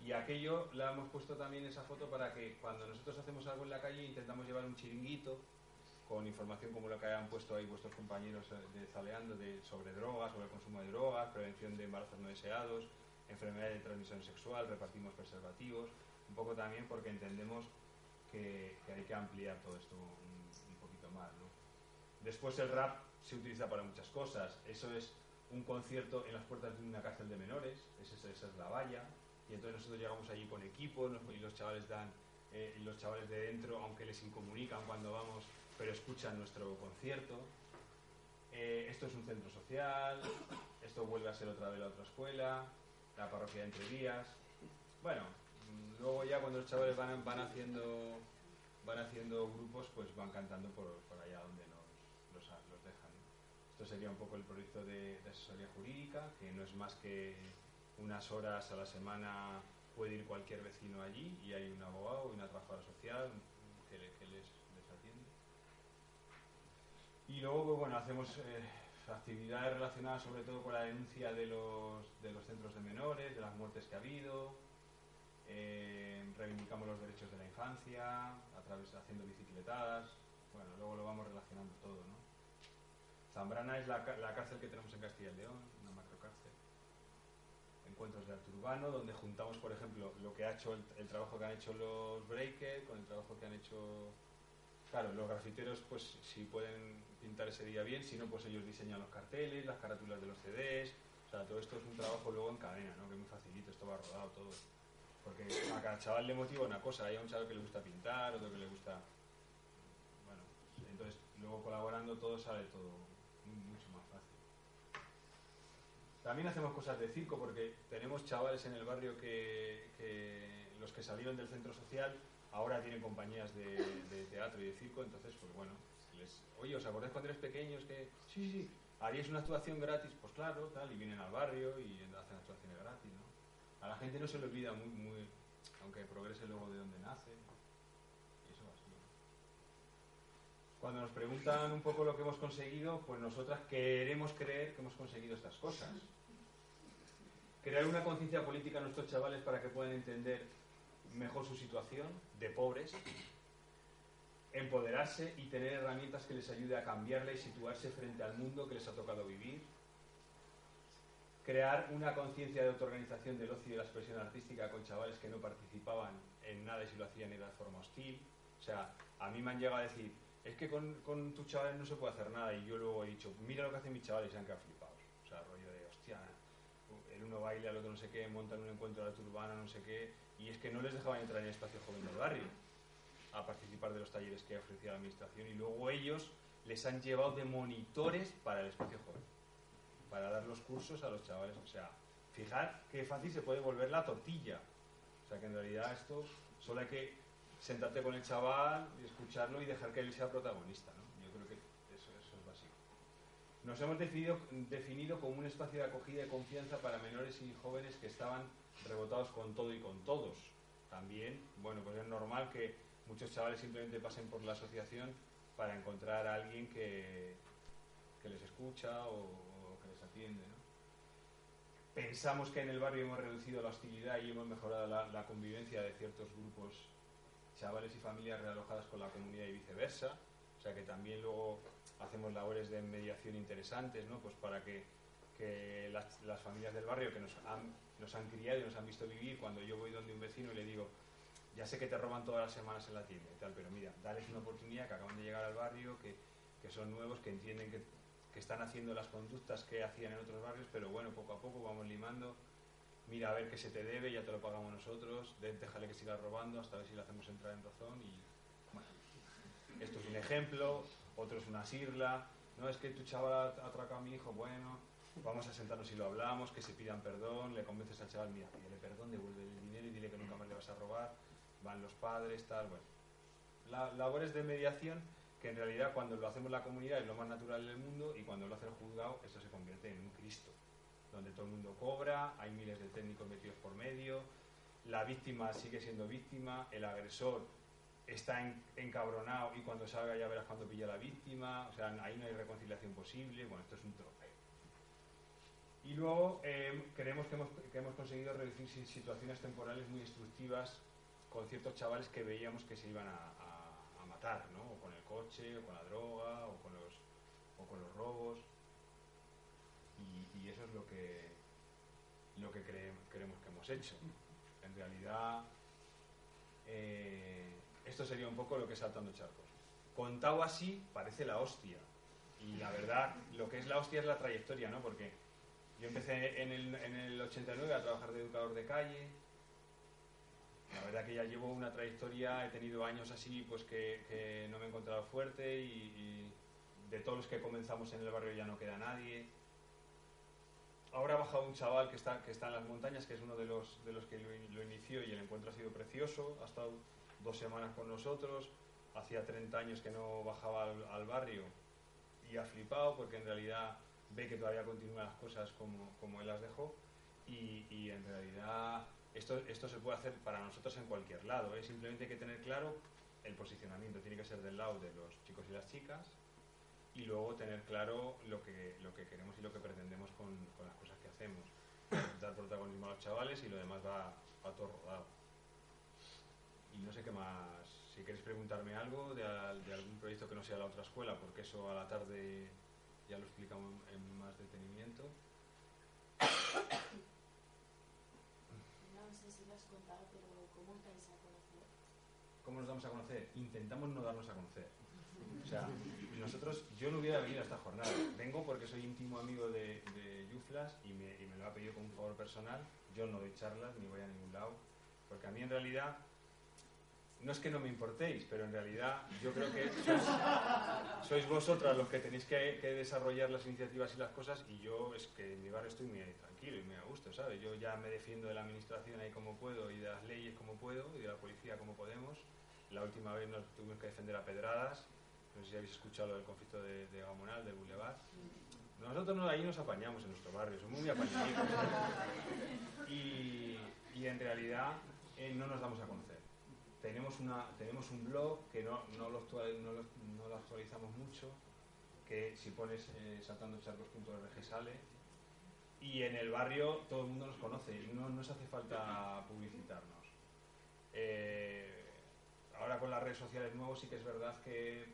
Speaker 1: Y aquello la hemos puesto también esa foto para que cuando nosotros hacemos algo en la calle intentamos llevar un chiringuito con información como lo que hayan puesto ahí vuestros compañeros eh, de Zaleando de, sobre drogas, sobre consumo de drogas, prevención de embarazos no deseados, enfermedades de transmisión sexual, repartimos preservativos, un poco también porque entendemos que, hay que ampliar todo esto un, poquito más. ¿no? Después el rap se utiliza para muchas cosas, eso es un concierto en las puertas de una cárcel de menores, esa es, esa es la valla, y entonces nosotros llegamos allí con equipo y los chavales dan, eh, los chavales de dentro, aunque les incomunican cuando vamos, pero escuchan nuestro concierto. Eh, esto es un centro social, esto vuelve a ser otra vez la otra escuela, la parroquia de Entre Vías. Bueno, luego ya cuando los chavales van, van haciendo van haciendo grupos, pues van cantando por, por allá donde nos, los, los dejan. Esto sería un poco el proyecto de, asesoría jurídica, que no es más que unas horas a la semana puede ir cualquier vecino allí y hay un abogado y una trabajadora social que, que les, les atiende. Y luego, pues, bueno, hacemos eh, actividades relacionadas sobre todo con la denuncia de los, de los centros de menores, de las muertes que ha habido, eh, reivindicamos los derechos de la infancia, haciendo bicicletadas, bueno, luego lo vamos relacionando todo, ¿no? Zambrana es la, la cárcel que tenemos en Castilla y León, una macrocárcel. Encuentros de arte urbano, donde juntamos, por ejemplo, lo que ha hecho el, el trabajo que han hecho los breakers, con el trabajo que han hecho Claro, los grafiteros, pues si pueden pintar ese día bien, si no, pues ellos diseñan los carteles, las carátulas de los CDs. O sea, todo esto es un trabajo luego en cadena, ¿no? Que es muy facilito, esto va rodado todo. Porque a cada chaval le motiva una cosa. Hay un chaval que le gusta pintar, otro que le gusta. Bueno, entonces luego colaborando todo sale todo mu- mucho más fácil. También hacemos cosas de circo porque tenemos chavales en el barrio que, que los que salieron del centro social ahora tienen compañías de, de teatro y de circo, entonces pues bueno, les, oye, ¿os acordáis cuando eres pequeños que, sí, sí, sí, haríais una actuación gratis? Pues claro, tal, y vienen al barrio y hacen actuaciones gratis, ¿no? A la gente no se le olvida muy, muy, aunque progrese luego de donde nace. Y eso así. ¿no? Cuando nos preguntan un poco lo que hemos conseguido, pues nosotras queremos creer que hemos conseguido estas cosas. Crear una conciencia política a nuestros chavales para que puedan entender mejor su situación de pobres, empoderarse y tener herramientas que les ayude a cambiarla y situarse frente al mundo que les ha tocado vivir, crear una conciencia de autoorganización del ocio y de la expresión artística con chavales que no participaban en nada y si lo hacían era de forma hostil. O sea, a mí me han llegado a decir, es que con, con tus chavales no se puede hacer nada y yo luego he dicho, mira lo que hacen mis chavales y se han quedado flipados. O sea, rollo de, hostia, el uno baila, el otro no sé qué, montan un encuentro de arte urbana, no sé qué, y es que no les dejaban entrar en el espacio joven del barrio a participar de los talleres que ofrecía la administración y luego ellos les han llevado de monitores para el espacio joven, para dar los cursos a los chavales. O sea, fijar qué fácil se puede volver la tortilla. O sea, que en realidad esto solo hay que sentarte con el chaval y escucharlo y dejar que él sea protagonista. ¿no? Yo creo que eso, eso es básico. Nos hemos definido, definido como un espacio de acogida y confianza para menores y jóvenes que estaban rebotados con todo y con todos. También, bueno, pues es normal que muchos chavales simplemente pasen por la asociación para encontrar a alguien que, que les escucha o, o que les atiende. ¿no? Pensamos que en el barrio hemos reducido la hostilidad y hemos mejorado la, la convivencia de ciertos grupos chavales y familias realojadas con la comunidad y viceversa. O sea que también luego hacemos labores de mediación interesantes, ¿no? Pues para que, que las, las, familias del barrio que nos han, nos han criado y nos han visto vivir, cuando yo voy donde un vecino y le digo, ya sé que te roban todas las semanas en la tienda y tal, pero mira, dales una oportunidad que acaban de llegar al barrio, que, que son nuevos, que entienden que, que, están haciendo las conductas que hacían en otros barrios, pero bueno, poco a poco vamos limando. Mira a ver qué se te debe, ya te lo pagamos nosotros, déjale que siga robando hasta ver si le hacemos entrar en razón y bueno, esto es un ejemplo, otro es una sirla, no es que tu chaval ha atracado a mi hijo, bueno, vamos a sentarnos y lo hablamos, que se pidan perdón, le convences al chaval, mira, pídele perdón, devuelve el dinero y dile que nunca más le vas a robar, van los padres, tal, bueno. La, labores de mediación que en realidad cuando lo hacemos la comunidad es lo más natural del mundo y cuando lo hace el juzgado eso se convierte en un Cristo, donde todo el mundo cobra, hay miles de técnicos metidos por medio, la víctima sigue siendo víctima, el agresor está en, encabronado y cuando salga ya verás cuando pilla la víctima, o sea, ahí no hay reconciliación posible, bueno, esto es un tropeo. Y luego eh, creemos que hemos conseguido reducir situaciones temporales muy destructivas con ciertos chavales que veíamos que se iban a, matar, ¿no? O con el coche, o con la droga, o con los, o con los robos. Y, eso es lo que, lo que cre creemos que hemos hecho. En realidad, eh, esto sería un poco lo que es Saltando Charcos. Contado así, parece la hostia. Y la verdad, lo que es la hostia es la trayectoria, ¿no? Porque yo empecé en el, en el 89 a trabajar de educador de calle, la verdad que ya llevo una trayectoria, he tenido años así pues que, que no me he encontrado fuerte y, y, de todos los que comenzamos en el barrio ya no queda nadie. Ahora ha bajado un chaval que está, que está en las montañas, que es uno de los, de los que lo, lo inició y el encuentro ha sido precioso, ha estado dos semanas con nosotros, hacía 30 años que no bajaba al, al barrio y ha flipado porque en realidad ve que todavía continúan las cosas como, como él las dejó y, y en realidad esto, esto, se puede hacer para nosotros en cualquier lado, ¿eh? simplemente hay que tener claro el posicionamiento, tiene que ser del lado de los chicos y las chicas y luego tener claro lo que, lo que queremos y lo que pretendemos con, con las cosas que hacemos. Dar protagonismo a los chavales y lo demás va a todo rodado. Y no sé qué más, si queréis preguntarme algo de, de algún proyecto que no sea la otra escuela, porque eso a la tarde ya lo explicamos en más detenimiento.
Speaker 7: No sé si lo has pero ¿cómo a conocer?
Speaker 1: ¿Cómo nos damos a conocer? Intentamos no darnos a conocer. O sea, nosotros, yo no hubiera venido a esta jornada. Vengo porque soy íntimo amigo de, de Yuflas y me, y me lo ha pedido como un favor personal. Yo no doy charlas ni voy a ningún lado. Porque a mí en realidad no es que no me importéis, pero en realidad yo creo que sois, vosotras los que tenéis que, que, desarrollar las iniciativas y las cosas y yo es que en mi barrio estoy muy tranquilo y muy a gusto, ¿sabes? Yo ya me defiendo de la administración ahí como puedo y de las leyes como puedo y de la policía como podemos. La última vez nos tuvimos que defender a pedradas, no sé si habéis escuchado del conflicto de, de Gamonal, del Boulevard. Nosotros no, ahí nos apañamos en nuestro barrio, somos muy apañaditos. Y, y en realidad eh, no nos damos a conocer. Tenemos, una, tenemos un blog que no, no, lo, actualizamos mucho, que si pones eh, saltandocharcos.org sale. Y en el barrio todo el mundo nos conoce, no nos hace falta publicitarnos. Eh, ahora con las redes sociales nuevos sí que es verdad que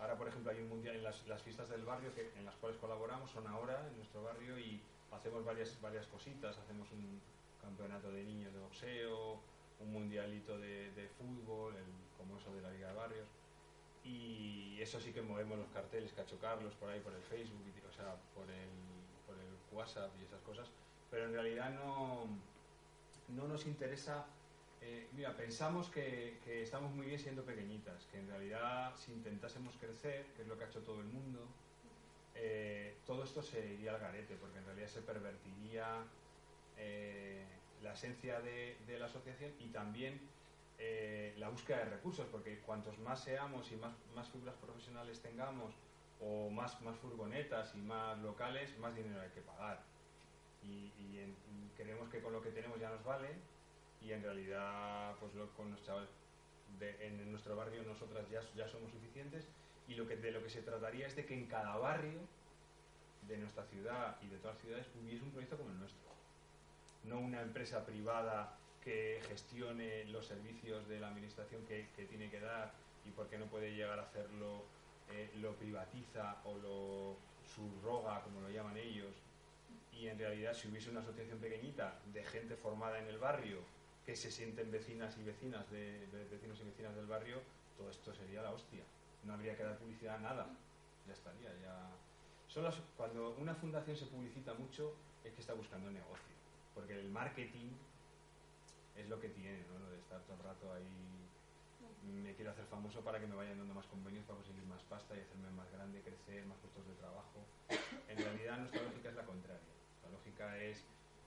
Speaker 1: ahora por ejemplo hay un mundial en las, las fiestas del barrio que, en las cuales colaboramos son ahora en nuestro barrio y hacemos varias varias cositas hacemos un campeonato de niños de boxeo un mundialito de, de fútbol el, como eso de la liga de barrios. Y eso sí que movemos los carteles Cacho Carlos por ahí por el Facebook o sea por el, por el WhatsApp y esas cosas. Pero en realidad no no nos interesa eh, mira, pensamos que, que estamos muy bien siendo pequeñitas, que en realidad si intentásemos crecer, que es lo que ha hecho todo el mundo, eh, todo esto se iría al garete, porque en realidad se pervertiría eh, la esencia de, la asociación y también eh, la búsqueda de recursos, porque cuantos más seamos y más, más figuras profesionales tengamos, o más, más furgonetas y más locales, más dinero hay que pagar. Y, y creemos que con lo que tenemos ya nos vale y en realidad pues con los en nuestro barrio nosotras ya, ya somos suficientes y lo que, de lo que se trataría es de que en cada barrio de nuestra ciudad y de todas las ciudades hubiese un proyecto como el nuestro. No una empresa privada que gestione los servicios de la administración que, tiene que dar y porque no puede llegar a hacerlo eh, lo privatiza o lo subroga, como lo llaman ellos. Y en realidad si hubiese una asociación pequeñita de gente formada en el barrio que se sienten vecinas y vecinas de, de vecinos y vecinas del barrio, todo esto sería la hostia. No habría que dar publicidad a nada. Ya estaría, ya. Son las- cuando una fundación se publicita mucho es que está buscando negocio. Porque el marketing es lo que tiene, ¿no? Lo de estar todo el rato ahí. Me quiero hacer famoso para que me vayan dando más convenios para conseguir más pasta y hacerme más grande, crecer, más puestos de trabajo. En realidad nuestra lógica es la contraria. La lógica es,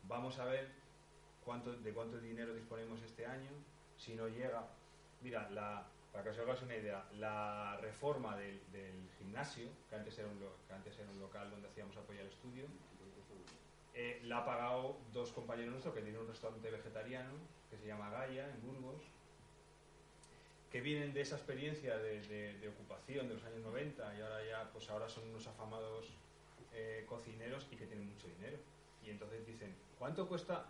Speaker 1: vamos a ver cuánto, de cuánto dinero disponemos este año, si no llega... Mira, la, para que os hagáis una idea, la reforma del, gimnasio, que antes, era un, que antes era un local donde hacíamos apoyo al estudio, eh, la ha pagado dos compañeros nuestros que tienen un restaurante vegetariano que se llama Gaia en Burgos, que vienen de esa experiencia de, de- de ocupación de los años 90 y ahora ya pues ahora son unos afamados eh, cocineros y que tienen mucho dinero. Y entonces dicen, ¿cuánto cuesta?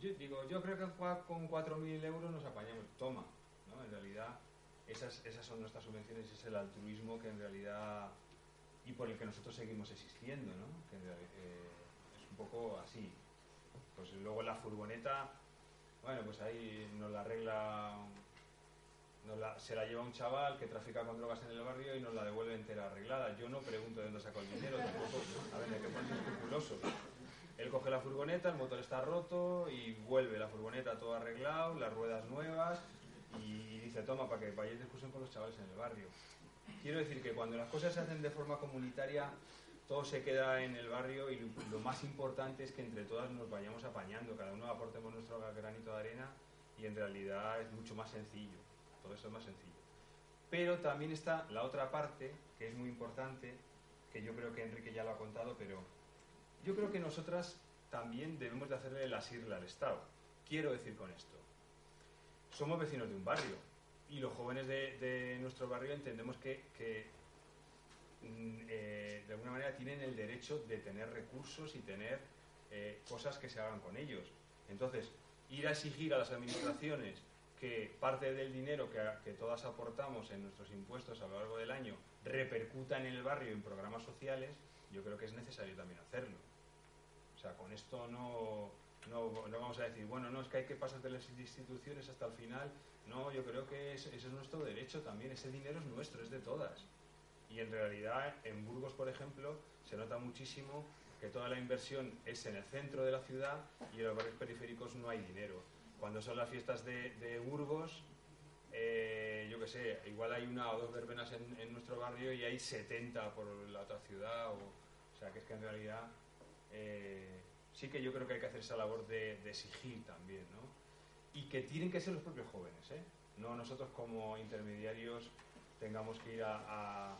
Speaker 1: Yo digo, yo creo que con 4.000 euros nos apañamos. Toma, ¿no? En realidad esas, esas son nuestras subvenciones, es el altruismo que en realidad y por el que nosotros seguimos existiendo, ¿no? Eh, poco así. Pues luego la furgoneta, bueno, pues ahí nos la arregla, nos la- se la lleva un chaval que trafica con drogas en el barrio y nos la devuelve entera arreglada. Yo no pregunto de dónde sacó el dinero, tampoco, a ver, escrupuloso. Él coge la furgoneta, el motor está roto y vuelve la furgoneta todo arreglado, las ruedas nuevas y dice, toma, para que vayáis de excursión con los chavales en el barrio. Quiero decir que cuando las cosas se hacen de forma comunitaria, todo se queda en el barrio y lo, más importante es que entre todas nos vayamos apañando, cada uno aportemos nuestro granito de arena y en realidad es mucho más sencillo, todo eso es más sencillo. Pero también está la otra parte, que es muy importante, que yo creo que Enrique ya lo ha contado, pero yo creo que nosotras también debemos de hacerle la sirla al Estado. Quiero decir con esto, somos vecinos de un barrio y los jóvenes de, nuestro barrio entendemos que, eh, de alguna manera tienen el derecho de tener recursos y tener eh, cosas que se hagan con ellos. Entonces, ir a exigir a las administraciones que parte del dinero que, todas aportamos en nuestros impuestos a lo largo del año repercuta en el barrio en programas sociales, yo creo que es necesario también hacerlo. O sea, con esto no, no, no vamos a decir, bueno, no, es que hay que pasar de las instituciones hasta el final. No, yo creo que es- ese es nuestro derecho también, ese dinero es nuestro, es de todas. Y en realidad, en Burgos, por ejemplo, se nota muchísimo que toda la inversión es en el centro de la ciudad y en los barrios periféricos no hay dinero. Cuando son las fiestas de, de Burgos, eh, yo qué sé, igual hay una o dos verbenas en, en nuestro barrio y hay 70 por la otra ciudad. O, o sea, que es que en realidad eh, sí que yo creo que hay que hacer esa labor de, de exigir también, ¿no? Y que tienen que ser los propios jóvenes, ¿eh? No nosotros como intermediarios tengamos que ir a, a-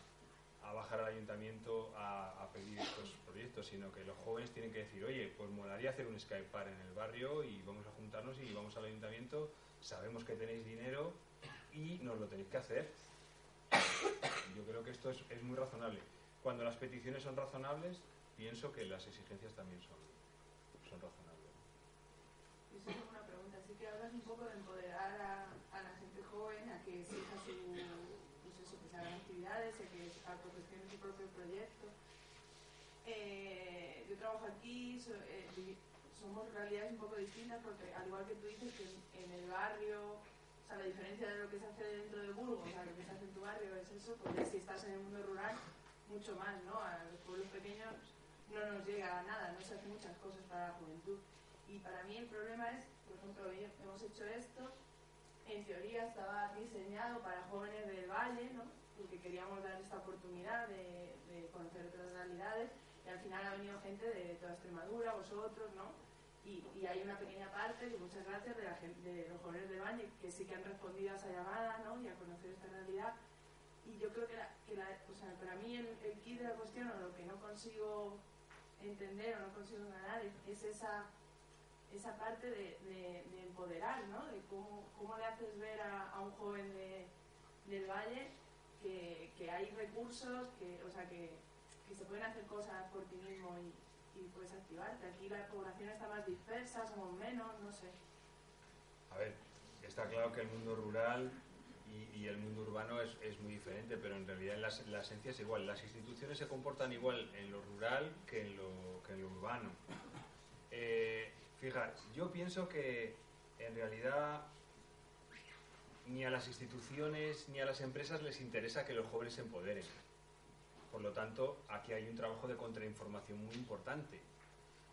Speaker 1: a bajar al ayuntamiento a, pedir estos proyectos, sino que los jóvenes tienen que decir, oye, pues molaría hacer un Skype Par en el barrio y vamos a juntarnos y vamos al ayuntamiento, sabemos que tenéis dinero y nos lo tenéis que hacer. Yo creo que esto es, es muy razonable. Cuando las peticiones son razonables, pienso que las exigencias también son, son razonables.
Speaker 8: Una pregunta. Sí que hablas un poco de empoderar a, a la gente joven a que exija su, pues eso, que se hagan actividades, a que autogestionen su propio proyecto. Eh, yo trabajo aquí, so- eh, somos realidades un poco distintas porque al igual que tú dices que en, en el barrio, o sea, la diferencia de lo que se hace dentro de Burgos a lo que se hace en tu barrio es eso, porque si estás en el mundo rural, mucho más, ¿no? A los pueblos pequeños no nos llega a nada, no se hacen muchas cosas para la juventud. Y para mí el problema es, por ejemplo, hemos hecho esto, en teoría estaba diseñado para jóvenes del valle, ¿no? Porque queríamos dar esta oportunidad de, de conocer otras realidades, y al final ha venido gente de toda Extremadura, vosotros, ¿no? Y, y hay una pequeña parte, y muchas gracias, de, la gen- de los jóvenes del valle que sí que han respondido a esa llamada ¿no? y a conocer esta realidad. Y yo creo que, la, que la- o sea, para mí el, el kit de la cuestión, o lo que no consigo entender o no consigo ganar, es, es esa esa parte de, de- de empoderar, ¿no? De cómo, cómo le haces ver a, a un joven de- del valle que, que hay recursos, que, o sea, que, que se pueden hacer cosas por ti mismo y, y puedes activarte. Aquí la población está más dispersa, somos menos, no sé.
Speaker 1: A ver, está claro que el mundo rural y, y el mundo urbano es, es muy diferente, pero en realidad la, la esencia es igual. Las instituciones se comportan igual en lo rural que en lo, que en lo urbano. Eh, yo pienso que en realidad ni a las instituciones ni a las empresas les interesa que los jóvenes se empoderen. Por lo tanto, aquí hay un trabajo de contrainformación muy importante.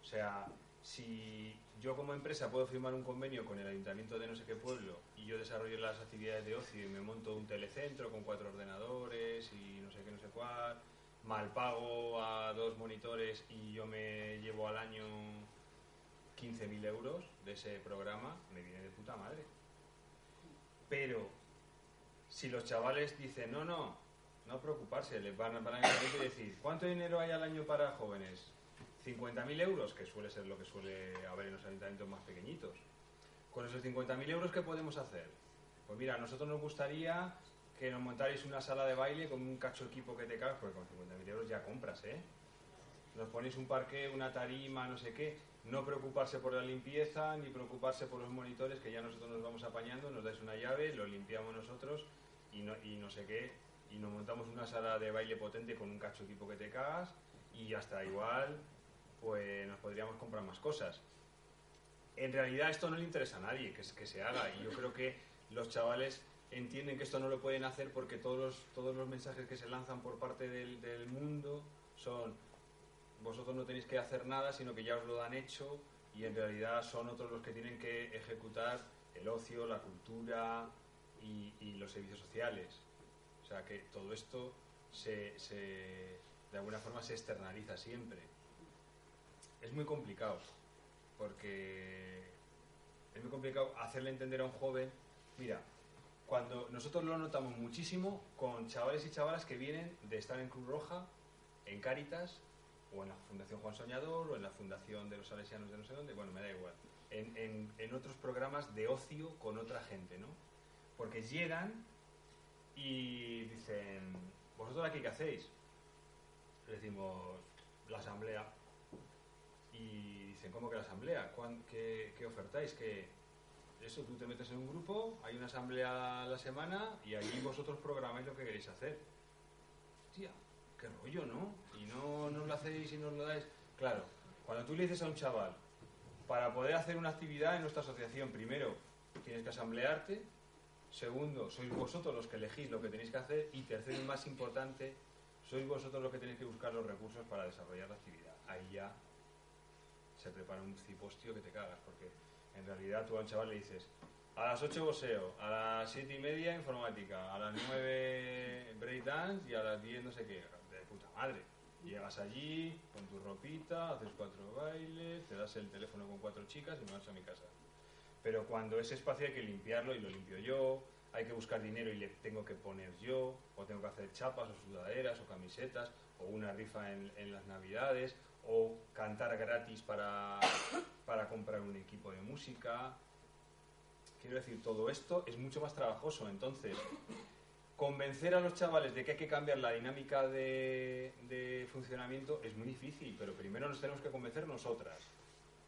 Speaker 1: O sea, si yo como empresa puedo firmar un convenio con el ayuntamiento de no sé qué pueblo y yo desarrollo las actividades de ocio y me monto un telecentro con cuatro ordenadores y no sé qué, no sé cuál, mal pago a dos monitores y yo me llevo al año 15.000 euros de ese programa, me viene de puta madre. Pero si los chavales dicen, no, no, no preocuparse, les van, van a decir, ¿cuánto dinero hay al año para jóvenes? 50.000 euros, que suele ser lo que suele haber en los ayuntamientos más pequeñitos. Con esos 50.000 euros, ¿qué podemos hacer? Pues mira, a nosotros nos gustaría que nos montarais una sala de baile con un cacho equipo que te cagas, porque con 50.000 euros ya compras, ¿eh? Nos ponéis un parque, una tarima, no sé qué. No preocuparse por la limpieza, ni preocuparse por los monitores, que ya nosotros nos vamos apañando, nos dais una llave, lo limpiamos nosotros y no, y no sé qué. Y nos montamos una sala de baile potente con un cacho equipo que te cagas y hasta igual, pues nos podríamos comprar más cosas. En realidad esto no le interesa a nadie que, que se haga y yo creo que los chavales entienden que esto no lo pueden hacer porque todos los, todos los mensajes que se lanzan por parte del, del mundo son vosotros no tenéis que hacer nada sino que ya os lo dan hecho y en realidad son otros los que tienen que ejecutar el ocio, la cultura y, y los servicios sociales. O sea que todo esto se, se- de alguna forma se externaliza siempre. Es muy complicado porque es muy complicado hacerle entender a un joven, mira, cuando nosotros lo notamos muchísimo con chavales y chavalas que vienen de estar en Cruz Roja, en Cáritas, o en la Fundación Juan Soñador, o en la Fundación de los Salesianos de no sé dónde, bueno, me da igual, en, en- otros programas de ocio con otra gente, ¿no? Porque llegan y dicen, ¿vosotros aquí qué hacéis? Le decimos, la asamblea. Y dicen, ¿cómo que la asamblea? ¿Cuán- ¿Qué, qué ofertáis? ¿Qué, eso, tú te metes en un grupo, hay una asamblea la semana y allí vosotros programáis lo que queréis hacer. Tía, qué rollo, ¿no? No nos lo hacéis y nos lo dais. Claro, cuando tú le dices a un chaval, para poder hacer una actividad en nuestra asociación, primero tienes que asamblearte, segundo, sois vosotros los que elegís lo que tenéis que hacer y tercero y más importante, sois vosotros los que tenéis que buscar los recursos para desarrollar la actividad. Ahí ya se prepara un cipostio que te cagas, porque en realidad tú a un chaval le dices, a las 8 boxeo, a las 7 y media informática, a las 9 breakdance y a las 10 no sé qué, de puta madre. Llegas allí con tu ropita, haces cuatro bailes, te das el teléfono con cuatro chicas y me vas a mi casa. Pero cuando ese espacio hay que limpiarlo y lo limpio yo, hay que buscar dinero y le tengo que poner yo, o tengo que hacer chapas o sudaderas o camisetas, o una rifa en, en las navidades, o cantar gratis para, para comprar un equipo de música. Quiero decir, todo esto es mucho más trabajoso. Entonces, convencer a los chavales de que hay que cambiar la dinámica de, funcionamiento es muy difícil, pero primero nos tenemos que convencer nosotras,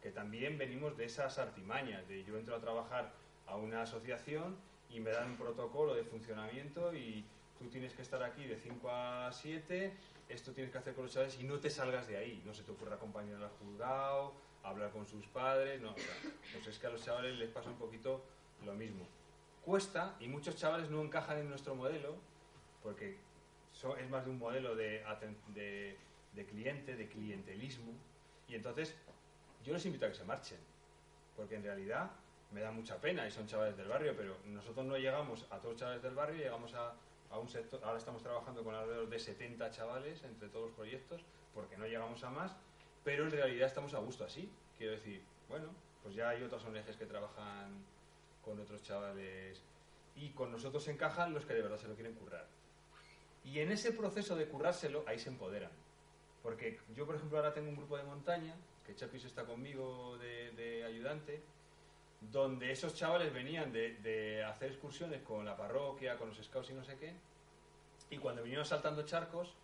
Speaker 1: que también venimos de esas artimañas, de yo entro a trabajar a una asociación y me dan un protocolo de funcionamiento y tú tienes que estar aquí de 5 a 7, esto tienes que hacer con los chavales y no te salgas de ahí, no se te ocurra acompañar al juzgado, hablar con sus padres, no, pues es que a los chavales les pasa un poquito lo mismo. Cuesta y muchos chavales no encajan en nuestro modelo porque so- es más de un modelo de, de, de cliente, de clientelismo y entonces yo les invito a que se marchen porque en realidad me da mucha pena y son chavales del barrio, pero nosotros no llegamos a todos los chavales del barrio, llegamos a, a un sector, ahora estamos trabajando con alrededor de 70 chavales entre todos los proyectos, porque no llegamos a más, pero en realidad estamos a gusto así. Quiero decir, bueno, pues ya hay otras ONGs que trabajan con otros chavales y con nosotros encajan los que de verdad se lo quieren currar. Y en ese proceso de currárselo, ahí se empoderan. Porque yo, por ejemplo, ahora tengo un grupo de montaña, que Chapis está conmigo de, ayudante, donde esos chavales venían de, hacer excursiones con la parroquia, con los scouts y no sé qué, y cuando vinieron saltando charcos,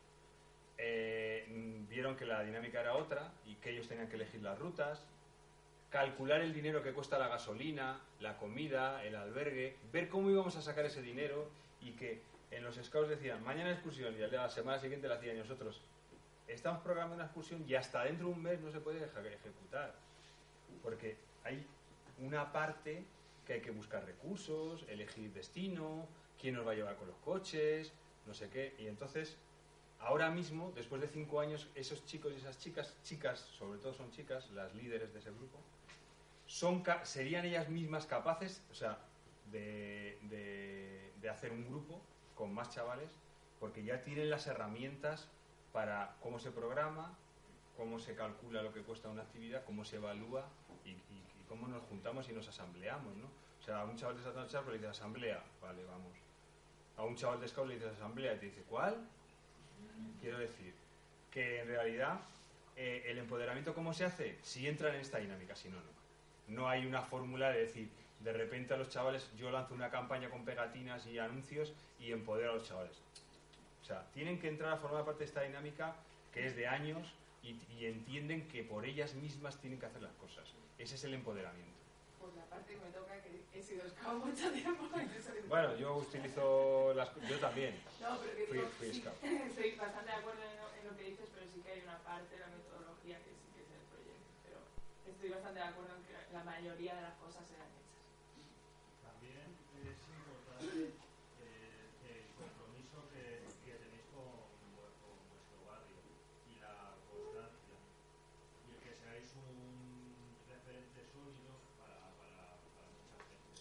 Speaker 1: eh, vieron que la dinámica era otra y que ellos tenían que elegir las rutas, calcular el dinero que cuesta la gasolina, la comida, el albergue, ver cómo íbamos a sacar ese dinero y que en los scouts decían, mañana excursión y a la semana siguiente la hacían nosotros. Estamos programando una excursión y hasta dentro de un mes no se puede eje- ejecutar. Porque hay una parte que hay que buscar recursos, elegir destino, quién nos va a llevar con los coches, no sé qué. Y entonces, ahora mismo, después de cinco años, esos chicos y esas chicas, chicas, sobre todo son chicas, las líderes de ese grupo, son, serían ellas mismas capaces, o sea, de, de- hacer un grupo con más chavales, porque ya tienen las herramientas para cómo se programa, cómo se calcula lo que cuesta una actividad, cómo se evalúa y, cómo nos juntamos y nos asambleamos, ¿no? O sea, a un chaval de Satan Charles le dice asamblea, vale, vamos. A un chaval de Scout le dices asamblea te dice, ¿cuál? Quiero decir que en realidad eh, el empoderamiento, ¿cómo se hace? Si entran en esta dinámica, si no, no. No hay una fórmula de decir, de repente a los chavales, yo lanzo una campaña con pegatinas y anuncios y empodero a los chavales. O sea, tienen que entrar a formar parte de esta dinámica que es de años y, y entienden que por ellas mismas tienen que hacer las cosas. Ese es el empoderamiento.
Speaker 8: Por la parte que me toca, que he sido scout mucho tiempo. soy-
Speaker 1: Bueno, yo utilizo las... Yo también.
Speaker 8: No, pero que
Speaker 1: Fui-
Speaker 8: digo,
Speaker 1: fui
Speaker 8: sí, estoy bastante de acuerdo en lo, en lo que dices, pero sí que hay una parte de la metodología que sí que es el proyecto. Pero estoy bastante de acuerdo en que la mayoría de las cosas eran hechas.
Speaker 9: También es importante eh, el compromiso que, que tenéis con, con vuestro barrio y la constancia y el que seáis un referente sólido para, para, para mucha gente.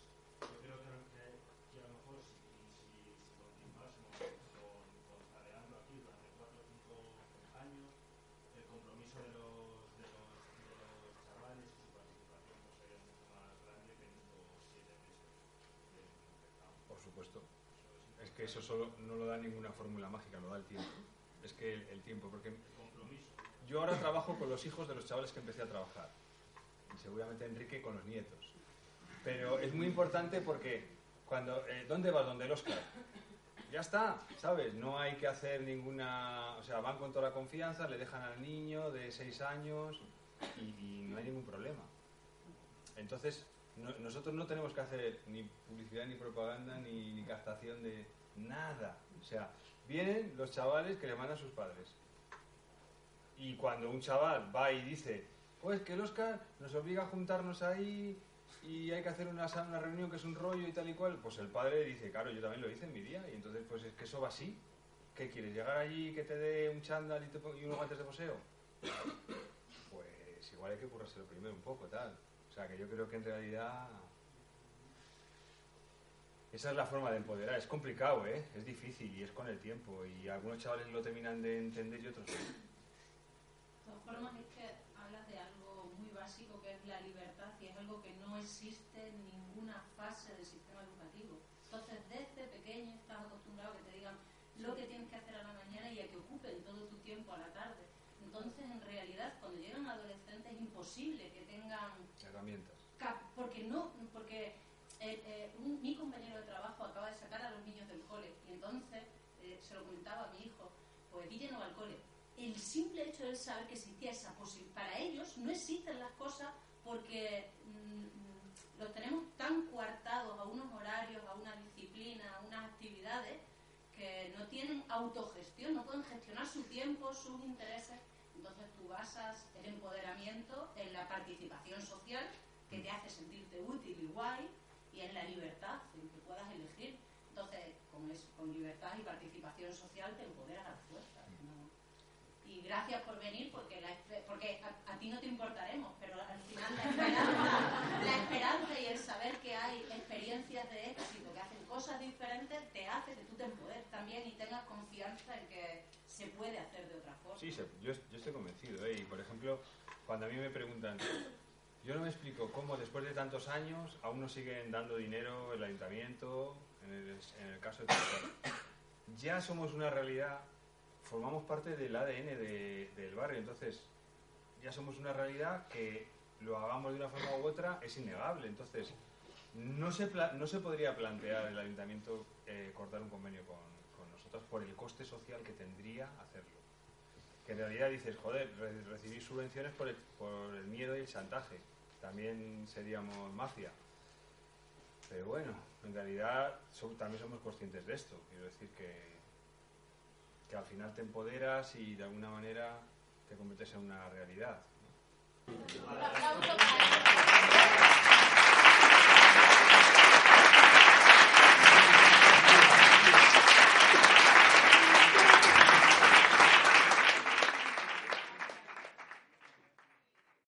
Speaker 9: Yo creo que, que- a lo mejor si, si, continuásemos con, con aquí durante cuatro o cinco años, el compromiso de los, de los, de los chavales y su participación pues, sería mucho más grande que en estos siete meses de empezamos.
Speaker 1: Por supuesto. Es que eso solo no lo da ninguna fórmula mágica, lo da el tiempo. Es que el, tiempo, porque yo ahora trabajo con los hijos de los chavales que empecé a trabajar. Y seguramente Enrique con los nietos. Pero es muy importante porque cuando... eh, ¿Dónde vas? ¿Dónde el Oscar? Ya está, ¿sabes? No hay que hacer ninguna... O sea, van con toda la confianza, le dejan al niño de seis años y, y no hay ningún problema. Entonces, no- nosotros no tenemos que hacer ni publicidad, ni propaganda, ni, ni captación de nada. O sea, vienen los chavales que le mandan sus padres. Y cuando un chaval va y dice, pues que el Oscar nos obliga a juntarnos ahí y hay que hacer una, una reunión que es un rollo y tal y cual, pues el padre dice, claro, yo también lo hice en mi día. Y entonces, pues es que eso va así. ¿Qué quieres? ¿Llegar allí que te dé un chándal y, te y unos guantes de poseo? Pues igual hay que currárselo primero un poco, tal. O sea, que yo creo que en realidad... Esa es la forma de empoderar. Es complicado, ¿eh? Es difícil y es con el tiempo. Y algunos chavales lo terminan de entender y otros no.
Speaker 10: De todas formas, es que hablas de algo muy básico que es la libertad y es algo que no existe en ninguna fase del sistema educativo. Entonces, desde pequeño estás acostumbrado a que te digan lo que tienes que hacer a la mañana y a que ocupen todo tu tiempo a la tarde. Entonces, en realidad, cuando llegan adolescentes es imposible que tengan Porque no porque eh, eh, un- mi compañero de trabajo acaba de sacar a los niños del cole y entonces eh, se lo comentaba a mi hijo pues Guille no va al cole el simple hecho de saber que existía esa posibilidad para ellos no existen las cosas porque mm, los tenemos tan coartados a unos horarios a una disciplina a unas actividades que no tienen autogestión no pueden gestionar su tiempo sus intereses entonces tú basas el empoderamiento en la participación social que te hace sentirte útil y guay y en la libertad, en que puedas elegir. Entonces, con, eso, con libertad y participación social te empoderas a la fuerza. ¿no? Y gracias por venir, porque, la porque a, a ti no te importaremos, pero al final la esperanza, la esperanza y el saber que hay experiencias de éxito que hacen cosas diferentes te hace que tú te empoderes también y tengas confianza en que se puede hacer de otra forma.
Speaker 1: Sí, yo, estoy convencido. ¿eh? Y, por ejemplo, cuando a mí me preguntan, yo no me explico cómo después de tantos años aún nos siguen dando dinero el ayuntamiento, en el, caso de. Ya somos una realidad, formamos parte del ADN de- del barrio, entonces ya somos una realidad que lo hagamos de una forma u otra es innegable. Entonces, no se, no se podría plantear el ayuntamiento eh, cortar un convenio con, por el coste social que tendría hacerlo. Que en realidad dices, joder, re- recibir subvenciones por el, miedo y el chantaje. También seríamos mafia. Pero bueno, en realidad también somos conscientes de esto. Quiero decir que, que al final te empoderas y de alguna manera te conviertes en una realidad. ¿no?